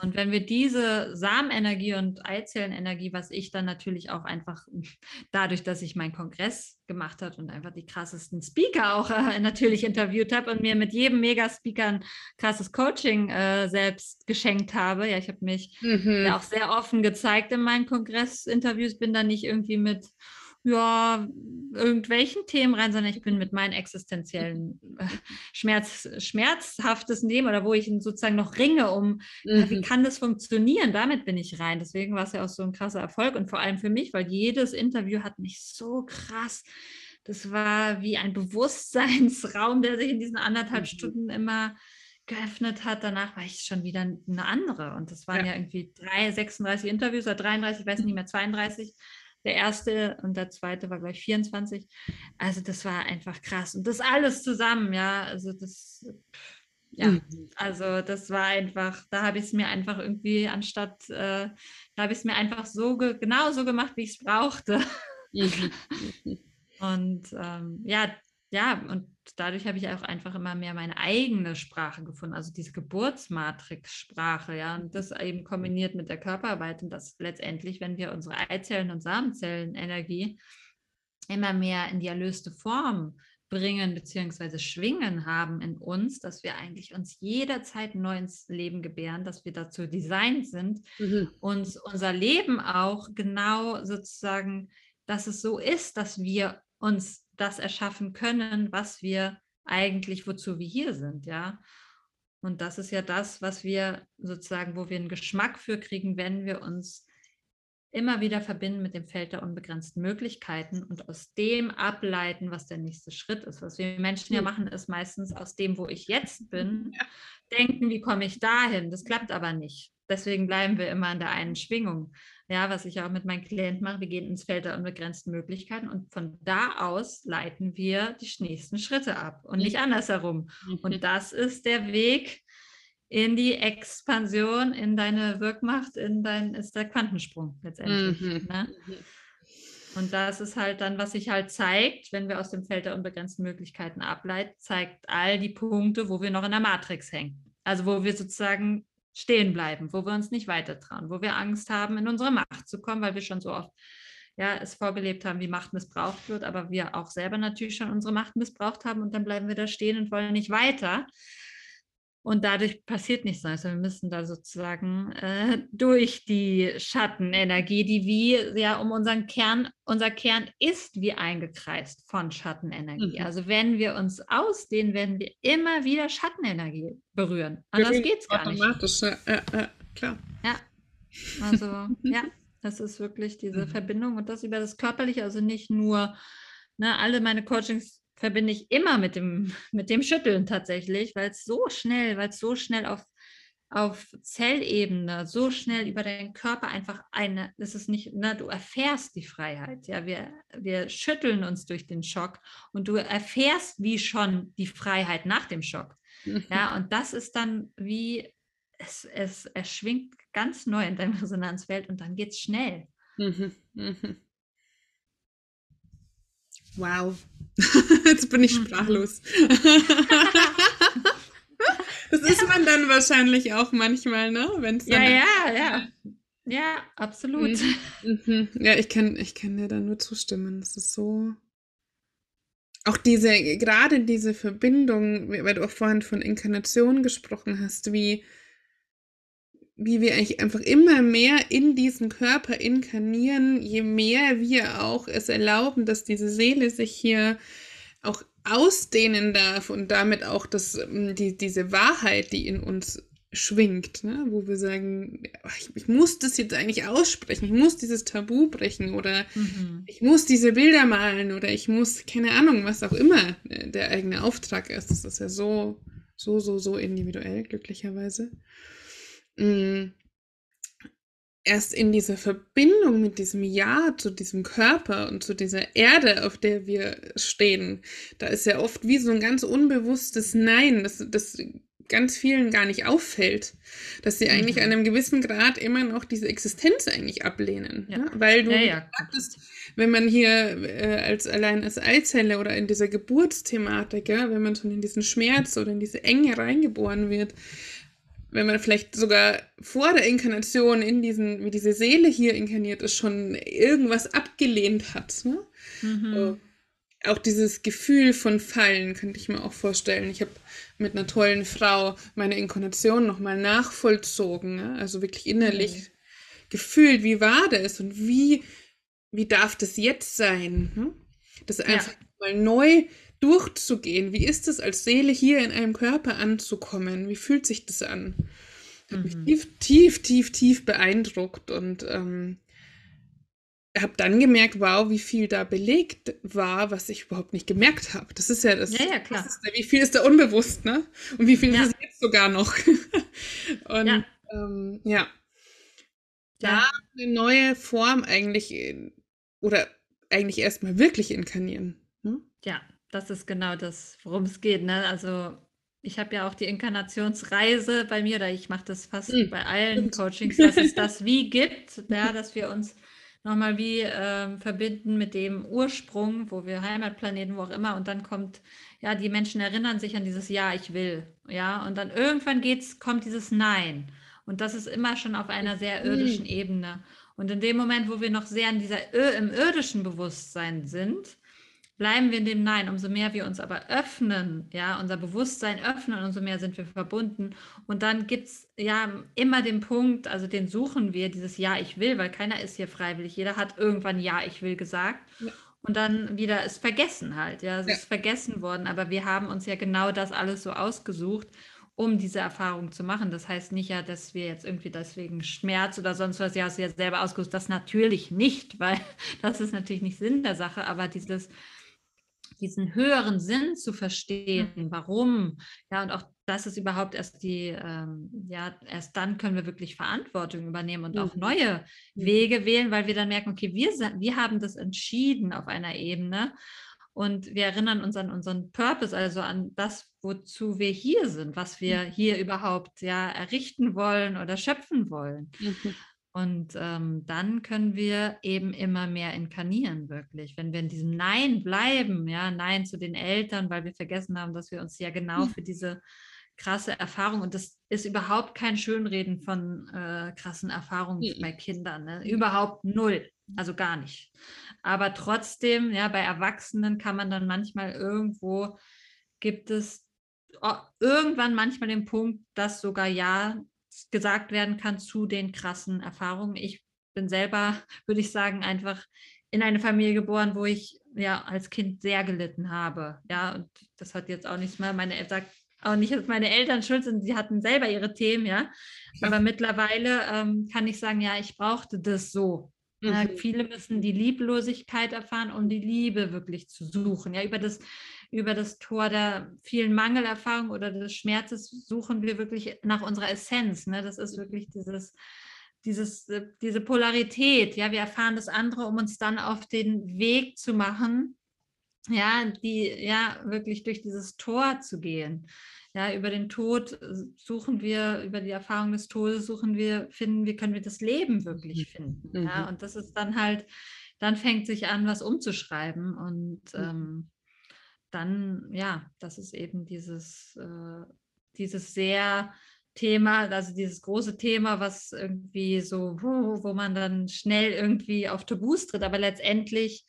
Und wenn wir diese Samenenergie und Eizellenenergie, was ich dann natürlich auch einfach dadurch, dass ich meinen Kongress gemacht habe und einfach die krassesten Speaker auch äh, natürlich interviewt habe und mir mit jedem Mega-Speaker ein krasses Coaching äh, selbst geschenkt habe. Ja, ich habe mich mhm. auch sehr offen gezeigt in meinen Kongressinterviews, bin da nicht irgendwie mit ja, irgendwelchen Themen rein, sondern ich bin mit meinen existenziellen äh, Schmerz, schmerzhaftes Leben oder wo ich sozusagen noch ringe, um, mhm. wie kann das funktionieren? Damit bin ich rein. Deswegen war es ja auch so ein krasser Erfolg und vor allem für mich, weil jedes Interview hat mich so krass. Das war wie ein Bewusstseinsraum, der sich in diesen anderthalb mhm. Stunden immer geöffnet hat. Danach war ich schon wieder eine andere. Und das waren ja, ja irgendwie drei, 36 Interviews oder 33, ich weiß nicht mehr, 32 der erste und der zweite war gleich 24. Also das war einfach krass. Und das alles zusammen, ja, also das, ja, mhm. also das war einfach, da habe ich es mir einfach irgendwie anstatt, äh, da habe ich es mir einfach so ge genau so gemacht, wie ich es brauchte. Mhm. und ähm, ja, ja, und dadurch habe ich auch einfach immer mehr meine eigene Sprache gefunden, also diese Geburtsmatrix-Sprache, ja, und das eben kombiniert mit der Körperarbeit und das letztendlich, wenn wir unsere Eizellen und Samenzellenenergie immer mehr in die erlöste Form bringen beziehungsweise schwingen haben in uns, dass wir eigentlich uns jederzeit neu ins Leben gebären, dass wir dazu designt sind, mhm. uns unser Leben auch genau sozusagen, dass es so ist, dass wir uns das erschaffen können, was wir eigentlich, wozu wir hier sind, ja. Und das ist ja das, was wir sozusagen, wo wir einen Geschmack für kriegen, wenn wir uns immer wieder verbinden mit dem Feld der unbegrenzten Möglichkeiten und aus dem ableiten, was der nächste Schritt ist. Was wir Menschen ja hm. machen, ist meistens aus dem, wo ich jetzt bin, denken, wie komme ich dahin? Das klappt aber nicht. Deswegen bleiben wir immer in der einen Schwingung. Ja, was ich auch mit meinen Klienten mache, wir gehen ins Feld der unbegrenzten Möglichkeiten und von da aus leiten wir die nächsten Schritte ab und nicht andersherum. Und mhm. das ist der Weg in die Expansion, in deine Wirkmacht, in dein, ist der Quantensprung letztendlich. Mhm. Ne? Mhm. Und das ist halt dann, was sich halt zeigt, wenn wir aus dem Feld der unbegrenzten Möglichkeiten ableiten, zeigt all die Punkte, wo wir noch in der Matrix hängen. Also wo wir sozusagen stehen bleiben, wo wir uns nicht weiter trauen, wo wir Angst haben, in unsere Macht zu kommen, weil wir schon so oft ja, es vorgelebt haben, wie Macht missbraucht wird, aber wir auch selber natürlich schon unsere Macht missbraucht haben und dann bleiben wir da stehen und wollen nicht weiter. Und dadurch passiert nichts Neues. Wir müssen da sozusagen äh, durch die Schattenenergie, die wie ja um unseren Kern, unser Kern ist wie eingekreist von Schattenenergie. Mhm. Also wenn wir uns ausdehnen, werden wir immer wieder Schattenenergie berühren. Anders geht es gar nicht. Automatisch, ja, ja, klar. Ja, also ja, das ist wirklich diese mhm. Verbindung und das über das Körperliche, also nicht nur, ne, alle meine Coachings verbinde ich immer mit dem, mit dem Schütteln tatsächlich, weil es so schnell, weil es so schnell auf, auf Zellebene, so schnell über deinen Körper einfach eine, das ist nicht, na, du erfährst die Freiheit. Ja, wir, wir schütteln uns durch den Schock und du erfährst wie schon die Freiheit nach dem Schock. Ja, und das ist dann wie, es, es, es schwingt ganz neu in deinem Resonanzfeld und dann geht es schnell. Mhm, mhm. Wow. Jetzt bin ich mhm. sprachlos. das ist man dann wahrscheinlich auch manchmal, ne? Wenn's ja, ja, ja. Ja, absolut. Mhm. mhm. Ja, ich kann, ich kann dir da nur zustimmen. Das ist so. Auch diese, gerade diese Verbindung, weil du auch vorhin von Inkarnation gesprochen hast, wie wie wir eigentlich einfach immer mehr in diesen Körper inkarnieren, je mehr wir auch es erlauben, dass diese Seele sich hier auch ausdehnen darf und damit auch das, ähm, die, diese Wahrheit, die in uns schwingt, ne? wo wir sagen, ich, ich, muss das jetzt eigentlich aussprechen, ich muss dieses Tabu brechen oder mhm. ich muss diese Bilder malen oder ich muss, keine Ahnung, was auch immer äh, der eigene Auftrag ist. Das ist ja so, so, so, so individuell, glücklicherweise. Mm, erst in dieser Verbindung mit diesem Ja zu diesem Körper und zu dieser Erde, auf der wir stehen, da ist ja oft wie so ein ganz unbewusstes Nein, das, das ganz vielen gar nicht auffällt, dass sie eigentlich mhm. an einem gewissen Grad immer noch diese Existenz eigentlich ablehnen. Ja. Ne? Weil du ja, ja. sagtest, wenn man hier äh, als allein als Eizelle oder in dieser Geburtsthematik, ja, wenn man schon in diesen Schmerz oder in diese Enge reingeboren wird, wenn man vielleicht sogar vor der Inkarnation in diesen, wie diese Seele hier inkarniert ist, schon irgendwas abgelehnt hat. Ne? Mhm. So. Auch dieses Gefühl von Fallen könnte ich mir auch vorstellen. Ich habe mit einer tollen Frau meine Inkarnation nochmal nachvollzogen, ne? also wirklich innerlich mhm. gefühlt, wie war das und wie, wie darf das jetzt sein? Ne? Das einfach ja. mal neu durchzugehen. Wie ist es als Seele hier in einem Körper anzukommen? Wie fühlt sich das an? Hat mhm. mich tief, tief, tief, tief beeindruckt und ähm, habe dann gemerkt, wow, wie viel da belegt war, was ich überhaupt nicht gemerkt habe. Das ist ja das. Ja, ja, klar. Ist, wie viel ist da unbewusst, ne? Und wie viel ja. ist es jetzt sogar noch? und ja. Ähm, ja. Da eine neue Form eigentlich oder eigentlich erstmal wirklich inkarnieren. Ne? Ja, das ist genau das, worum es geht. Ne? Also ich habe ja auch die Inkarnationsreise bei mir, da ich mache das fast mhm. bei allen Coachings, dass es das wie gibt, ja, dass wir uns nochmal wie äh, verbinden mit dem Ursprung, wo wir Heimatplaneten, wo auch immer, und dann kommt, ja, die Menschen erinnern sich an dieses Ja, ich will, ja, und dann irgendwann geht's, kommt dieses Nein. Und das ist immer schon auf einer sehr irdischen mhm. Ebene. Und in dem Moment, wo wir noch sehr in dieser im irdischen Bewusstsein sind, bleiben wir in dem Nein. Umso mehr wir uns aber öffnen, ja, unser Bewusstsein öffnen, umso mehr sind wir verbunden. Und dann gibt es ja immer den Punkt, also den suchen wir, dieses Ja, ich will, weil keiner ist hier freiwillig. Jeder hat irgendwann Ja, ich will gesagt. Ja. Und dann wieder ist vergessen halt, ja, es ja. ist vergessen worden. Aber wir haben uns ja genau das alles so ausgesucht um diese Erfahrung zu machen. Das heißt nicht ja, dass wir jetzt irgendwie deswegen Schmerz oder sonst was, ja, hast du jetzt selber ausgesucht, das natürlich nicht, weil das ist natürlich nicht Sinn der Sache, aber dieses, diesen höheren Sinn zu verstehen, mhm. warum, ja, und auch das ist überhaupt erst die, ähm, ja, erst dann können wir wirklich Verantwortung übernehmen und auch mhm. neue mhm. Wege wählen, weil wir dann merken, okay, wir, wir haben das entschieden auf einer Ebene und wir erinnern uns an unseren Purpose, also an das, wozu wir hier sind, was wir hier überhaupt ja errichten wollen oder schöpfen wollen. Mhm. Und ähm, dann können wir eben immer mehr inkarnieren, wirklich. Wenn wir in diesem Nein bleiben, ja, Nein zu den Eltern, weil wir vergessen haben, dass wir uns ja genau für diese krasse Erfahrung, und das ist überhaupt kein Schönreden von äh, krassen Erfahrungen mhm. bei Kindern, ne? überhaupt null, also gar nicht. Aber trotzdem, ja, bei Erwachsenen kann man dann manchmal irgendwo, gibt es irgendwann manchmal den Punkt, dass sogar ja gesagt werden kann zu den krassen Erfahrungen. Ich bin selber, würde ich sagen, einfach in eine Familie geboren, wo ich ja als Kind sehr gelitten habe. Ja, und das hat jetzt auch nichts mehr, meine Eltern auch nicht, dass meine Eltern schuld sind, sie hatten selber ihre Themen, ja. Aber mittlerweile ähm, kann ich sagen, ja, ich brauchte das so. Mhm. Ja, viele müssen die Lieblosigkeit erfahren, um die Liebe wirklich zu suchen. Ja, über das, über das Tor der vielen Mangelerfahrungen oder des Schmerzes suchen wir wirklich nach unserer Essenz. Ne? Das ist wirklich dieses, dieses, äh, diese Polarität. Ja, wir erfahren das andere, um uns dann auf den Weg zu machen, ja, die, ja, wirklich durch dieses Tor zu gehen. Ja, über den Tod äh, suchen wir, über die Erfahrung des Todes suchen wir, finden wir, können wir das Leben wirklich mhm. finden. Mhm. Ja, und das ist dann halt, dann fängt sich an, was umzuschreiben. Und mhm. ähm, dann, ja, das ist eben dieses, äh, dieses sehr Thema, also dieses große Thema, was irgendwie so, wo man dann schnell irgendwie auf Tabus tritt, aber letztendlich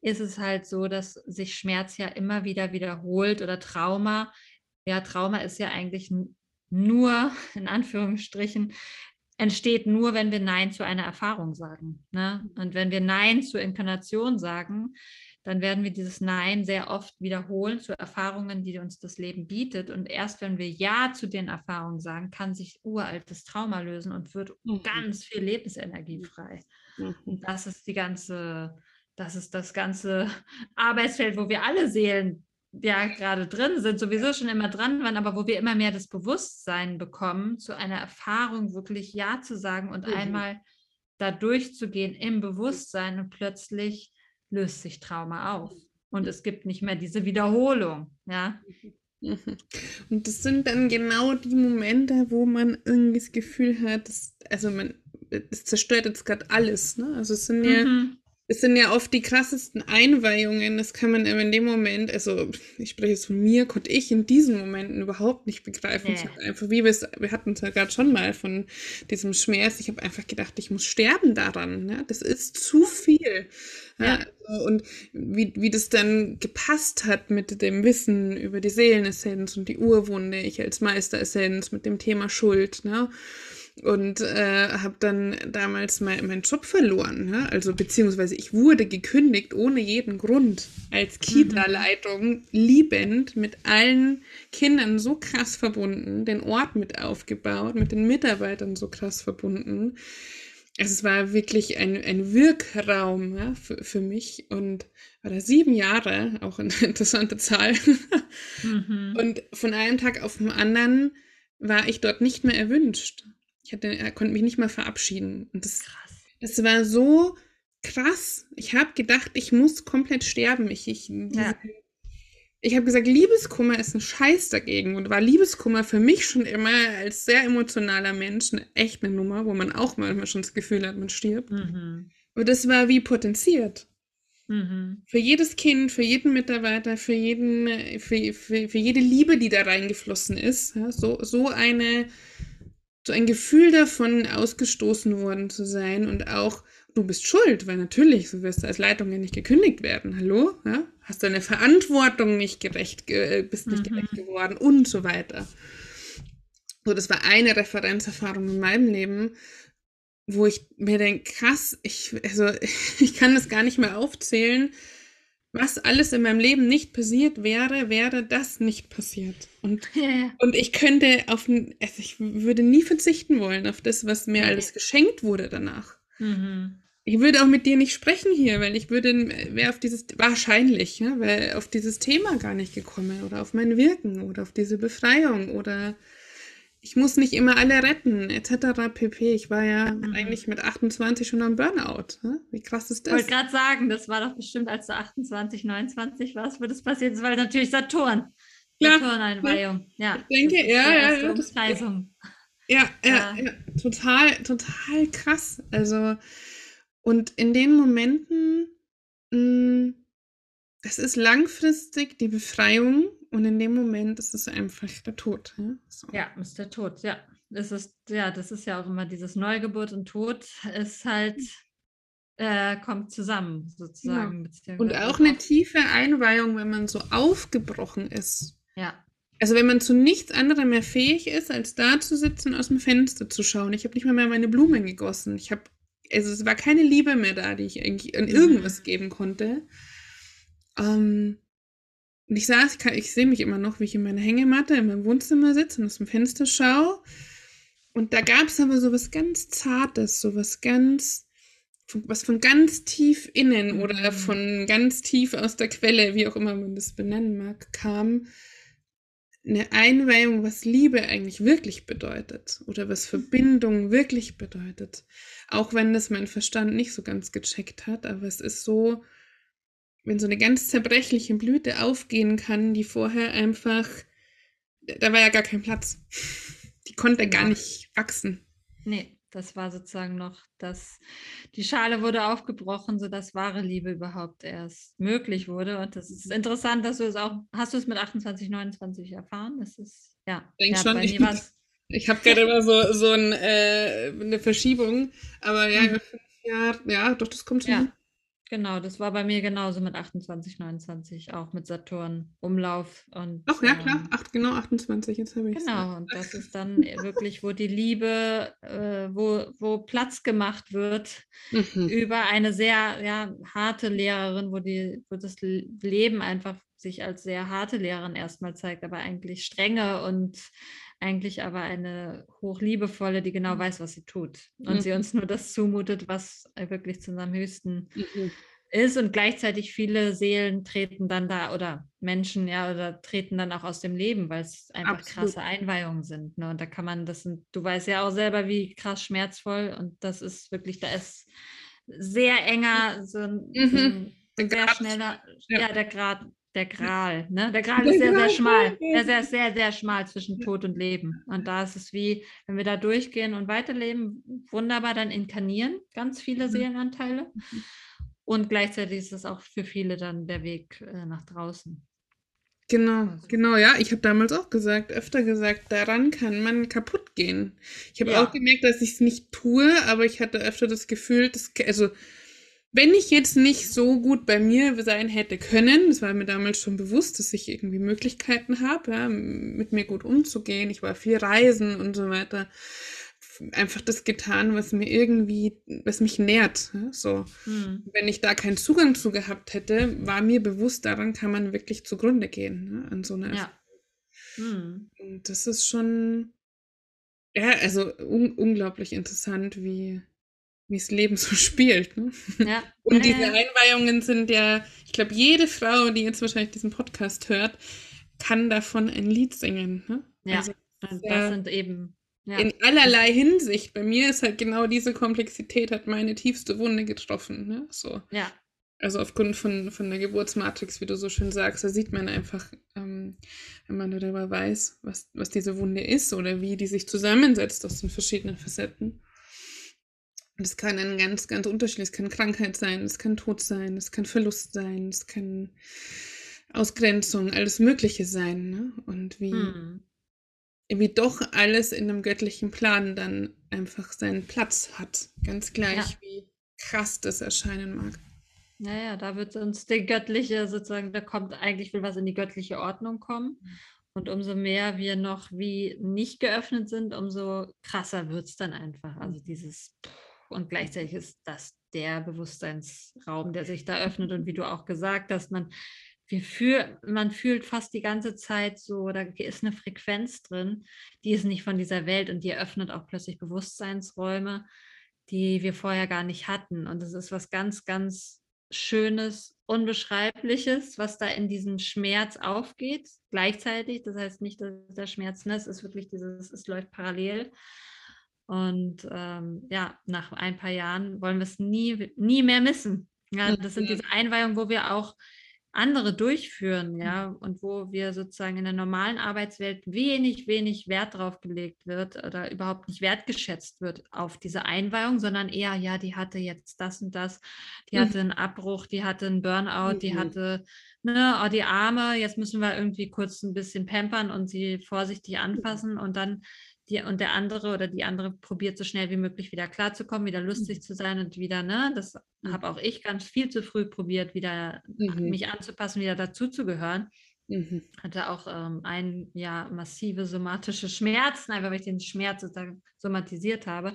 ist es halt so, dass sich Schmerz ja immer wieder wiederholt oder Trauma. Ja, Trauma ist ja eigentlich nur, in Anführungsstrichen, entsteht nur, wenn wir Nein zu einer Erfahrung sagen. Ne? Und wenn wir Nein zur Inkarnation sagen, dann werden wir dieses Nein sehr oft wiederholen zu Erfahrungen, die uns das Leben bietet. Und erst wenn wir Ja zu den Erfahrungen sagen, kann sich uraltes Trauma lösen und wird mhm. ganz viel Lebensenergie frei. Mhm. Das ist die ganze das ist das ganze Arbeitsfeld, wo wir alle Seelen ja gerade drin sind, sowieso schon immer dran waren, aber wo wir immer mehr das Bewusstsein bekommen, zu einer Erfahrung wirklich Ja zu sagen und mhm. einmal da durchzugehen im Bewusstsein und plötzlich löst sich Trauma auf. Und es gibt nicht mehr diese Wiederholung, ja. Mhm. Und das sind dann genau die Momente, wo man irgendwie das Gefühl hat, dass, also man, es zerstört jetzt gerade alles, ne? Also es sind ja mhm es sind ja oft die krassesten Einweihungen. Das kann man in dem Moment, also ich spreche jetzt von mir, konnte ich in diesen Momenten überhaupt nicht begreifen. Ja. Ich einfach, wie wir es, wir hatten es ja gerade schon mal von diesem Schmerz. Ich habe einfach gedacht, ich muss sterben daran. Ne? Das ist zu viel. Ja. ja. Also, und wie, wie das dann gepasst hat mit dem Wissen über die Seelenessenz und die Urwunde, ich als Meisteressenz mit dem Thema Schuld. Ne? Und äh, habe dann damals mein, meinen Job verloren. Ne? Also beziehungsweise ich wurde gekündigt ohne jeden Grund als Kita-Leitung, liebend mit allen Kindern so krass verbunden, den Ort mit aufgebaut, mit den Mitarbeitern so krass verbunden. Also es war wirklich ein, ein Wirkraum ja, für, für mich und war da sieben Jahre, auch eine interessante Zahl. mhm. Und von einem Tag auf den anderen war ich dort nicht mehr erwünscht. Ich hatte, er konnte mich nicht mal verabschieden. Und das, krass. das war so krass. Ich habe gedacht, ich muss komplett sterben. Ich, ich, ja. ich habe gesagt, Liebeskummer ist ein Scheiß dagegen. Und war Liebeskummer für mich schon immer als sehr emotionaler Mensch eine echte Nummer, wo man auch manchmal schon das Gefühl hat, man stirbt. Mhm. Aber das war wie potenziert. Mhm. Für jedes Kind, für jeden Mitarbeiter, für jeden, für, für, für jede Liebe, die da reingeflossen ist. Ja, so, so eine, so ein Gefühl davon, ausgestoßen worden zu sein und auch, du bist schuld, weil natürlich, du wirst als Leitung ja nicht gekündigt werden. Hallo? Ja? Hast deine Verantwortung nicht gerecht, äh, bist nicht Mhm. gerecht geworden und so weiter. So, das war eine Referenzerfahrung in meinem Leben, wo ich mir denke, krass, ich, also, ich kann das gar nicht mehr aufzählen, was alles in meinem Leben nicht passiert wäre, wäre das nicht passiert. Und, ja. und ich könnte auf, also ich würde nie verzichten wollen auf das, was mir alles geschenkt wurde danach. Mhm. Ich würde auch mit dir nicht sprechen hier, weil ich würde, wäre auf dieses, wahrscheinlich, ja, wäre auf dieses Thema gar nicht gekommen oder auf mein Wirken oder auf diese Befreiung oder ich muss nicht immer alle retten, etc. pp. Ich war ja Mhm. eigentlich mit 28 schon am Burnout. Ja? Wie krass ist Ich das? wollte gerade sagen, das war doch bestimmt, als du 28, 29 warst, wo das passiert ist, weil natürlich Saturn. Ja, Saturn-Einweihung. Ja. Ich denke, ja, ja, ja, das-. Ja, ja, Ja. ja, total, total krass. Also, und in den Momenten, mh, das ist langfristig die Befreiung und in dem Moment ist es einfach der Tod. Ja, so. Ja, ist der Tod, ja. Das ist, ja, das ist ja auch immer dieses Neugeburt und Tod ist halt, äh, kommt zusammen sozusagen. Und beziehungsweise auch eine tiefe Einweihung, wenn man so aufgebrochen ist. Ja, Also wenn man zu nichts anderem mehr fähig ist, als da zu sitzen und aus dem Fenster zu schauen. Ich habe nicht mal mehr meine Blumen gegossen. Ich habe, also es war keine Liebe mehr da, die ich irgendwie an Mhm. irgendwas geben konnte. Ähm, und ich saß, ich, ich sehe mich immer noch, wie ich in meiner Hängematte in meinem Wohnzimmer sitze und aus dem Fenster schaue. Und da gab es aber so was ganz Zartes, so was ganz, was von ganz tief innen oder Mhm. von ganz tief aus der Quelle, wie auch immer man das benennen mag, kam eine Einweihung, was Liebe eigentlich wirklich bedeutet oder was Verbindung wirklich bedeutet. Auch wenn das mein Verstand nicht so ganz gecheckt hat, aber es ist so, wenn so eine ganz zerbrechliche Blüte aufgehen kann, die vorher einfach, da war ja gar kein Platz. Die konnte gar nicht wachsen. nee, das war sozusagen noch das, die Schale wurde aufgebrochen, sodass wahre Liebe überhaupt erst möglich wurde. Und das ist interessant, dass du es auch, hast du es mit 28, 29 erfahren? Das ist, ja, Denk ja schon, ich- Ich habe gerade immer so, so ein, äh, eine Verschiebung, aber ja, Mhm. Jahre, ja, doch, das kommt schon. Ja. Genau, das war bei mir genauso mit 28, 29, auch mit Saturn, Umlauf und Ach ja, klar, ähm, acht, genau, 28, jetzt habe ich Genau, und das ist dann wirklich, wo die Liebe, äh, wo, wo Platz gemacht wird Mhm. über eine sehr ja, harte Lehrerin, wo, die, wo das Leben einfach sich als sehr harte Lehrerin erstmal zeigt, aber eigentlich strenge und eigentlich aber eine hochliebevolle, die genau weiß, was sie tut. Und sie Mhm. uns nur das zumutet, was äh, wirklich zu unserem höchsten Mhm. ist und gleichzeitig viele Seelen treten dann da oder Menschen ja oder treten dann auch aus dem Leben, weil es einfach Absolut. krasse Einweihungen sind. Ne? Und da kann man, das sind, du weißt ja auch selber, wie krass schmerzvoll und das ist wirklich, da ist sehr enger, so ein, so Mhm. ein Der sehr schneller, Ja. ja, der Grad, der Gral, ne? Der Gral ist sehr, sehr schmal. Der sehr, sehr, sehr schmal zwischen Tod und Leben. Und da ist es wie, wenn wir da durchgehen und weiterleben, wunderbar dann inkarnieren, ganz viele Mhm. Seelenanteile. Und gleichzeitig ist es auch für viele dann der Weg äh, nach draußen. Genau, Also- genau, ja. Ich habe damals auch gesagt, öfter gesagt, daran kann man kaputt gehen. Ich habe Ja. auch gemerkt, dass ich es nicht tue, aber ich hatte öfter das Gefühl, dass, also, wenn ich jetzt nicht so gut bei mir sein hätte können, das war mir damals schon bewusst, dass ich irgendwie Möglichkeiten habe, ja, mit mir gut umzugehen. Ich war viel reisen und so weiter. Einfach das getan, was mir irgendwie, was mich nährt. Ja, so. Hm. Wenn ich da keinen Zugang zu gehabt hätte, war mir bewusst, daran kann man wirklich zugrunde gehen, ne, an so einer Ja. Hm. Und das ist schon, ja, also un unglaublich interessant, wie wie das Leben so spielt. Ne? Ja. Und diese. Einweihungen sind ja, ich glaube, jede Frau, die jetzt wahrscheinlich diesen Podcast hört, kann davon ein Lied singen. Ne? Ja. Also ja- das sind eben, ja. in allerlei Hinsicht. Bei mir ist halt genau diese Komplexität hat meine tiefste Wunde getroffen. Ne? So. ja. Also aufgrund von, von der Geburtsmatrix, wie du so schön sagst, da sieht man einfach, ähm, wenn man darüber weiß, was, was diese Wunde ist oder wie die sich zusammensetzt aus den verschiedenen Facetten. Das kann ein ganz, ganz unterschiedlich. Es kann Krankheit sein, es kann Tod sein, es kann Verlust sein, es kann Ausgrenzung, alles Mögliche sein. Ne? Und wie, hm. wie doch alles in einem göttlichen Plan dann einfach seinen Platz hat. Ganz gleich, ja. wie krass das erscheinen mag. Naja, da wird uns die göttliche sozusagen, da kommt eigentlich will was in die göttliche Ordnung kommen. Mhm. Und umso mehr wir noch wie nicht geöffnet sind, umso krasser wird es dann einfach. Also dieses und gleichzeitig ist das der Bewusstseinsraum, der sich da öffnet. Und wie du auch gesagt hast, man, wir fühl, man fühlt fast die ganze Zeit so, da ist eine Frequenz drin, die ist nicht von dieser Welt und die eröffnet auch plötzlich Bewusstseinsräume, die wir vorher gar nicht hatten. Und das ist was ganz, ganz Schönes, Unbeschreibliches, was da in diesem Schmerz aufgeht, gleichzeitig. Das heißt nicht, dass der Schmerz, ne, es ist wirklich dieses, es läuft parallel. Und ähm, ja, nach ein paar Jahren wollen wir es nie, nie mehr missen. Ja, das sind diese Einweihungen, wo wir auch andere durchführen, ja, und wo wir sozusagen in der normalen Arbeitswelt wenig, wenig Wert drauf gelegt wird oder überhaupt nicht wertgeschätzt wird auf diese Einweihung, sondern eher, ja, die hatte jetzt das und das, die hatte einen Abbruch, die hatte einen Burnout, die mhm. hatte, ne, oh, die Arme, jetzt müssen wir irgendwie kurz ein bisschen pampern und sie vorsichtig anfassen und dann die, und der andere oder die andere probiert so schnell wie möglich wieder klarzukommen, wieder lustig mhm. zu sein und wieder, ne, das mhm. habe auch ich ganz viel zu früh probiert, wieder mhm. mich anzupassen, wieder dazuzugehören. Mhm. Hatte auch ähm, ein Jahr massive somatische Schmerzen, einfach weil ich den Schmerz sozusagen somatisiert habe.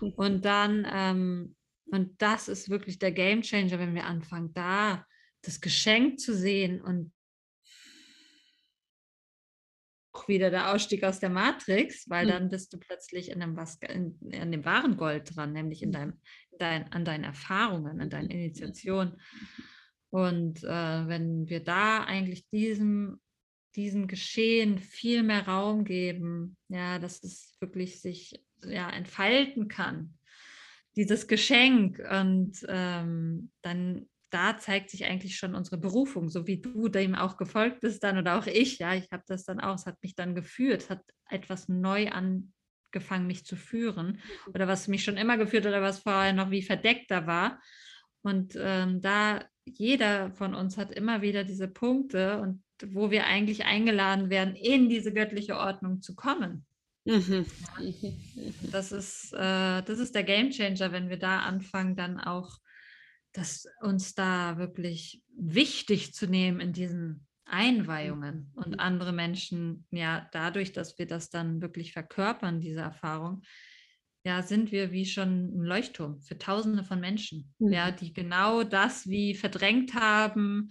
Mhm. Und dann, ähm, und das ist wirklich der Game Changer, wenn wir anfangen, da das Geschenk zu sehen und wieder der Ausstieg aus der Matrix, weil mhm. dann bist du plötzlich in dem, was, in, in dem wahren Gold dran, nämlich in hm. deinem, dein, an deinen Erfahrungen, an deinen Initiationen. Und äh, wenn wir da eigentlich diesem, diesem Geschehen viel mehr Raum geben, ja, dass es wirklich sich ja, entfalten kann, dieses Geschenk und ähm, dann da zeigt sich eigentlich schon unsere Berufung, so wie du dem auch gefolgt bist dann oder auch ich. Ja, ich habe das dann auch, es hat mich dann geführt, hat etwas neu angefangen, mich zu führen mhm. oder was mich schon immer geführt hat, oder was vorher noch wie verdeckter war. Und ähm, da jeder von uns hat immer wieder diese Punkte und wo wir eigentlich eingeladen werden, in diese göttliche Ordnung zu kommen. Mhm. Das ist, äh, das ist der Game Changer, wenn wir da anfangen, dann auch das uns da wirklich wichtig zu nehmen in diesen Einweihungen und mhm. andere Menschen, ja, dadurch, dass wir das dann wirklich verkörpern, diese Erfahrung, ja, sind wir wie schon ein Leuchtturm für Tausende von Menschen, mhm. ja, die genau das wie verdrängt haben,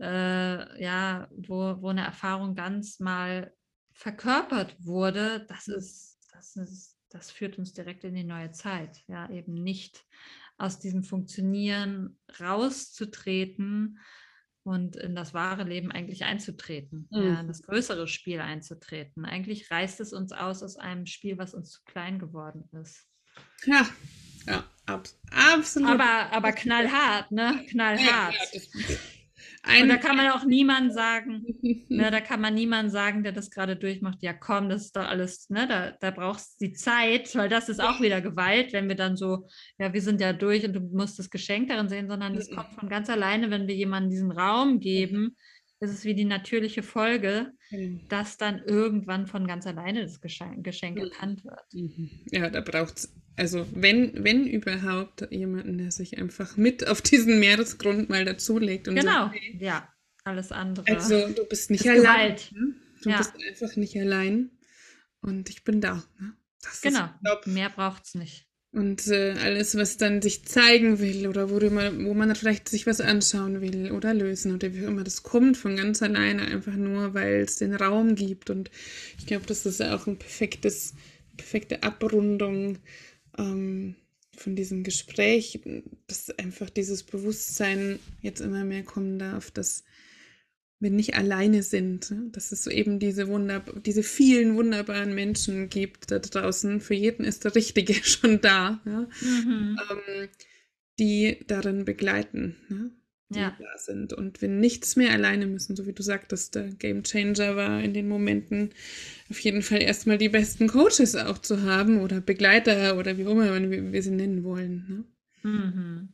äh, ja, wo, wo eine Erfahrung ganz mal verkörpert wurde, das ist, das ist, das führt uns direkt in die neue Zeit, ja, eben nicht aus diesem Funktionieren rauszutreten und in das wahre Leben eigentlich einzutreten, mhm. ja, in das größere Spiel einzutreten. Eigentlich reißt es uns aus aus einem Spiel, was uns zu klein geworden ist. Ja, ja, ab, absolut. Aber, aber knallhart, ne? Knallhart. Ja, ja, ein, und da kann man auch niemand sagen, ne, da kann man niemand sagen, der das gerade durchmacht, ja komm, das ist doch alles, ne, da, da brauchst du die Zeit, weil das ist auch wieder Gewalt, wenn wir dann so, ja, wir sind ja durch und du musst das Geschenk darin sehen, sondern das kommt von ganz alleine, wenn wir jemandem diesen Raum geben, ist es wie die natürliche Folge, dass dann irgendwann von ganz alleine das Geschenk, Geschenk erkannt wird. Mhm. Ja, da braucht es also wenn, wenn überhaupt, jemanden, der sich einfach mit auf diesen Meeresgrund mal dazulegt. Und genau, sagt, hey, ja, alles andere. Also du bist nicht allein. Ne? Du ja. bist einfach nicht allein und ich bin da. Ne? genau, ist, mehr braucht es nicht. Und äh, alles, was dann sich zeigen will oder wo, man, wo man vielleicht sich was anschauen will oder lösen oder wie immer, das kommt von ganz alleine einfach nur, weil es den Raum gibt. Und ich glaube, das ist auch ein perfektes, perfekte Abrundung ähm, von diesem Gespräch, dass einfach dieses Bewusstsein jetzt immer mehr kommen darf, dass wir nicht alleine sind, ne? dass es so eben diese, Wunder diese vielen wunderbaren Menschen gibt da draußen. Für jeden ist der Richtige schon da, ja? mhm. ähm, die darin begleiten. Ne? Die ja. da sind und wir nichts mehr alleine müssen, so wie du sagtest, der Game Changer war in den Momenten auf jeden Fall erstmal die besten Coaches auch zu haben oder Begleiter oder wie auch immer wir, wir sie nennen wollen. Ne? Mhm.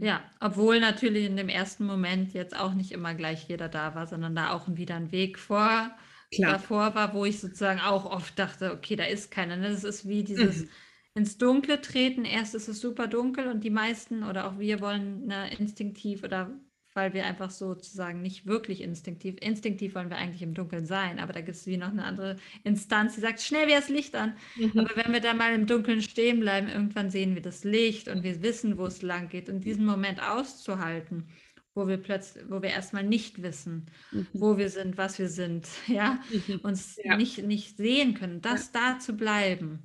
Ja, obwohl natürlich in dem ersten Moment jetzt auch nicht immer gleich jeder da war, sondern da auch wieder ein Weg vor Klar. davor war, wo ich sozusagen auch oft dachte, okay, da ist keiner. Ne? Das ist wie dieses mhm. Ins Dunkle treten. Erst ist es super dunkel und die meisten oder auch wir wollen ne, instinktiv oder weil wir einfach sozusagen nicht wirklich instinktiv, instinktiv wollen wir eigentlich im Dunkeln sein, aber da gibt es wie noch eine andere Instanz, die sagt, schnell wäre das Licht an. Mhm. Aber wenn wir da mal im Dunkeln stehen bleiben, irgendwann sehen wir das Licht und wir wissen, wo es lang geht und diesen Moment auszuhalten, wo wir plötzlich, wo wir erstmal nicht wissen, mhm. wo wir sind, was wir sind, ja, mhm. uns ja. Nicht, nicht sehen können, das ja. da zu bleiben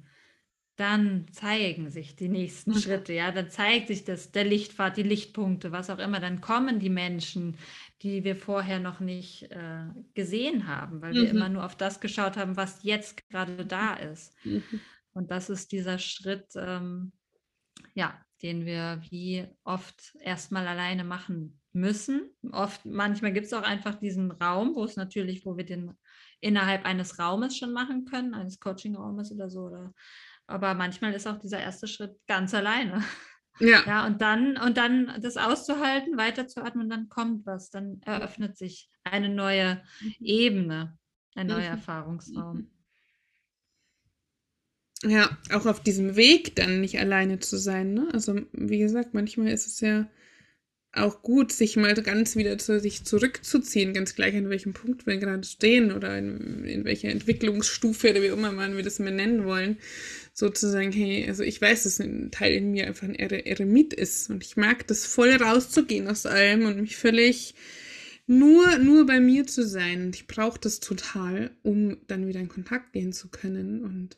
dann zeigen sich die nächsten mhm. Schritte, ja, dann zeigt sich das, der Lichtpfad, die Lichtpunkte, was auch immer, dann kommen die Menschen, die wir vorher noch nicht äh, gesehen haben, weil mhm. wir immer nur auf das geschaut haben, was jetzt gerade da ist. Mhm. Und das ist dieser Schritt, ähm, ja, den wir wie oft erstmal alleine machen müssen. Oft, manchmal gibt es auch einfach diesen Raum, wo es natürlich, wo wir den innerhalb eines Raumes schon machen können, eines Coaching-Raumes oder so, oder aber manchmal ist auch dieser erste Schritt ganz alleine. Ja. ja, und dann, und dann das auszuhalten, weiterzuatmen, dann kommt was, dann eröffnet sich eine neue mhm. Ebene, ein neuer mhm. Erfahrungsraum. Ja, auch auf diesem Weg dann nicht alleine zu sein. Ne? Also, wie gesagt, manchmal ist es ja auch gut, sich mal ganz wieder zu sich zurückzuziehen, ganz gleich an welchem Punkt wir gerade stehen oder in, in welcher Entwicklungsstufe oder wie immer man wir das mal nennen wollen sozusagen, hey, also ich weiß, dass ein Teil in mir einfach ein Eremit ist und ich mag das voll rauszugehen aus allem und mich völlig nur, nur bei mir zu sein. Und ich brauche das total, um dann wieder in Kontakt gehen zu können und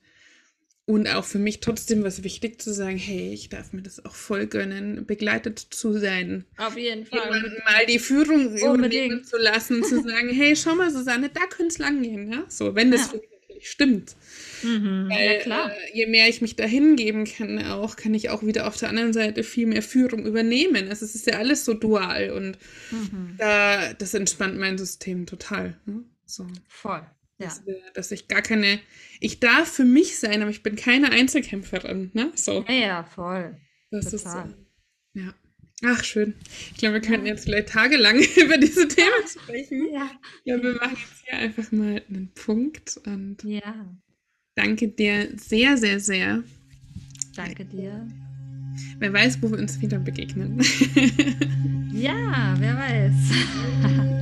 und auch für mich trotzdem was wichtig zu sagen, hey, ich darf mir das auch voll gönnen, begleitet zu sein. Auf jeden Fall. mal die Führung Unbedingt. übernehmen zu lassen, zu sagen, hey, schau mal, Susanne, da könnte es lang gehen, ja? So, wenn das ja. für mich natürlich stimmt. Mhm, Weil, ja, klar. Äh, je mehr ich mich da hingeben kann, auch, kann ich auch wieder auf der anderen Seite viel mehr Führung übernehmen. Also es ist ja alles so dual und mhm. da, das entspannt mein System total. Ne? So. Voll. Ja. Dass, dass, ich gar keine, ich darf für mich sein, aber ich bin keine Einzelkämpferin. Ne? So. Ja, ja, voll. Das total. ist so. Ja. Ach, schön. Ich glaube, wir könnten jetzt vielleicht tagelang über diese Themen sprechen. Ja. ja. Wir machen jetzt hier einfach mal einen Punkt. Und ja. Danke dir sehr, sehr, sehr. Danke dir. Wer weiß, wo wir uns wieder begegnen. ja, wer weiß.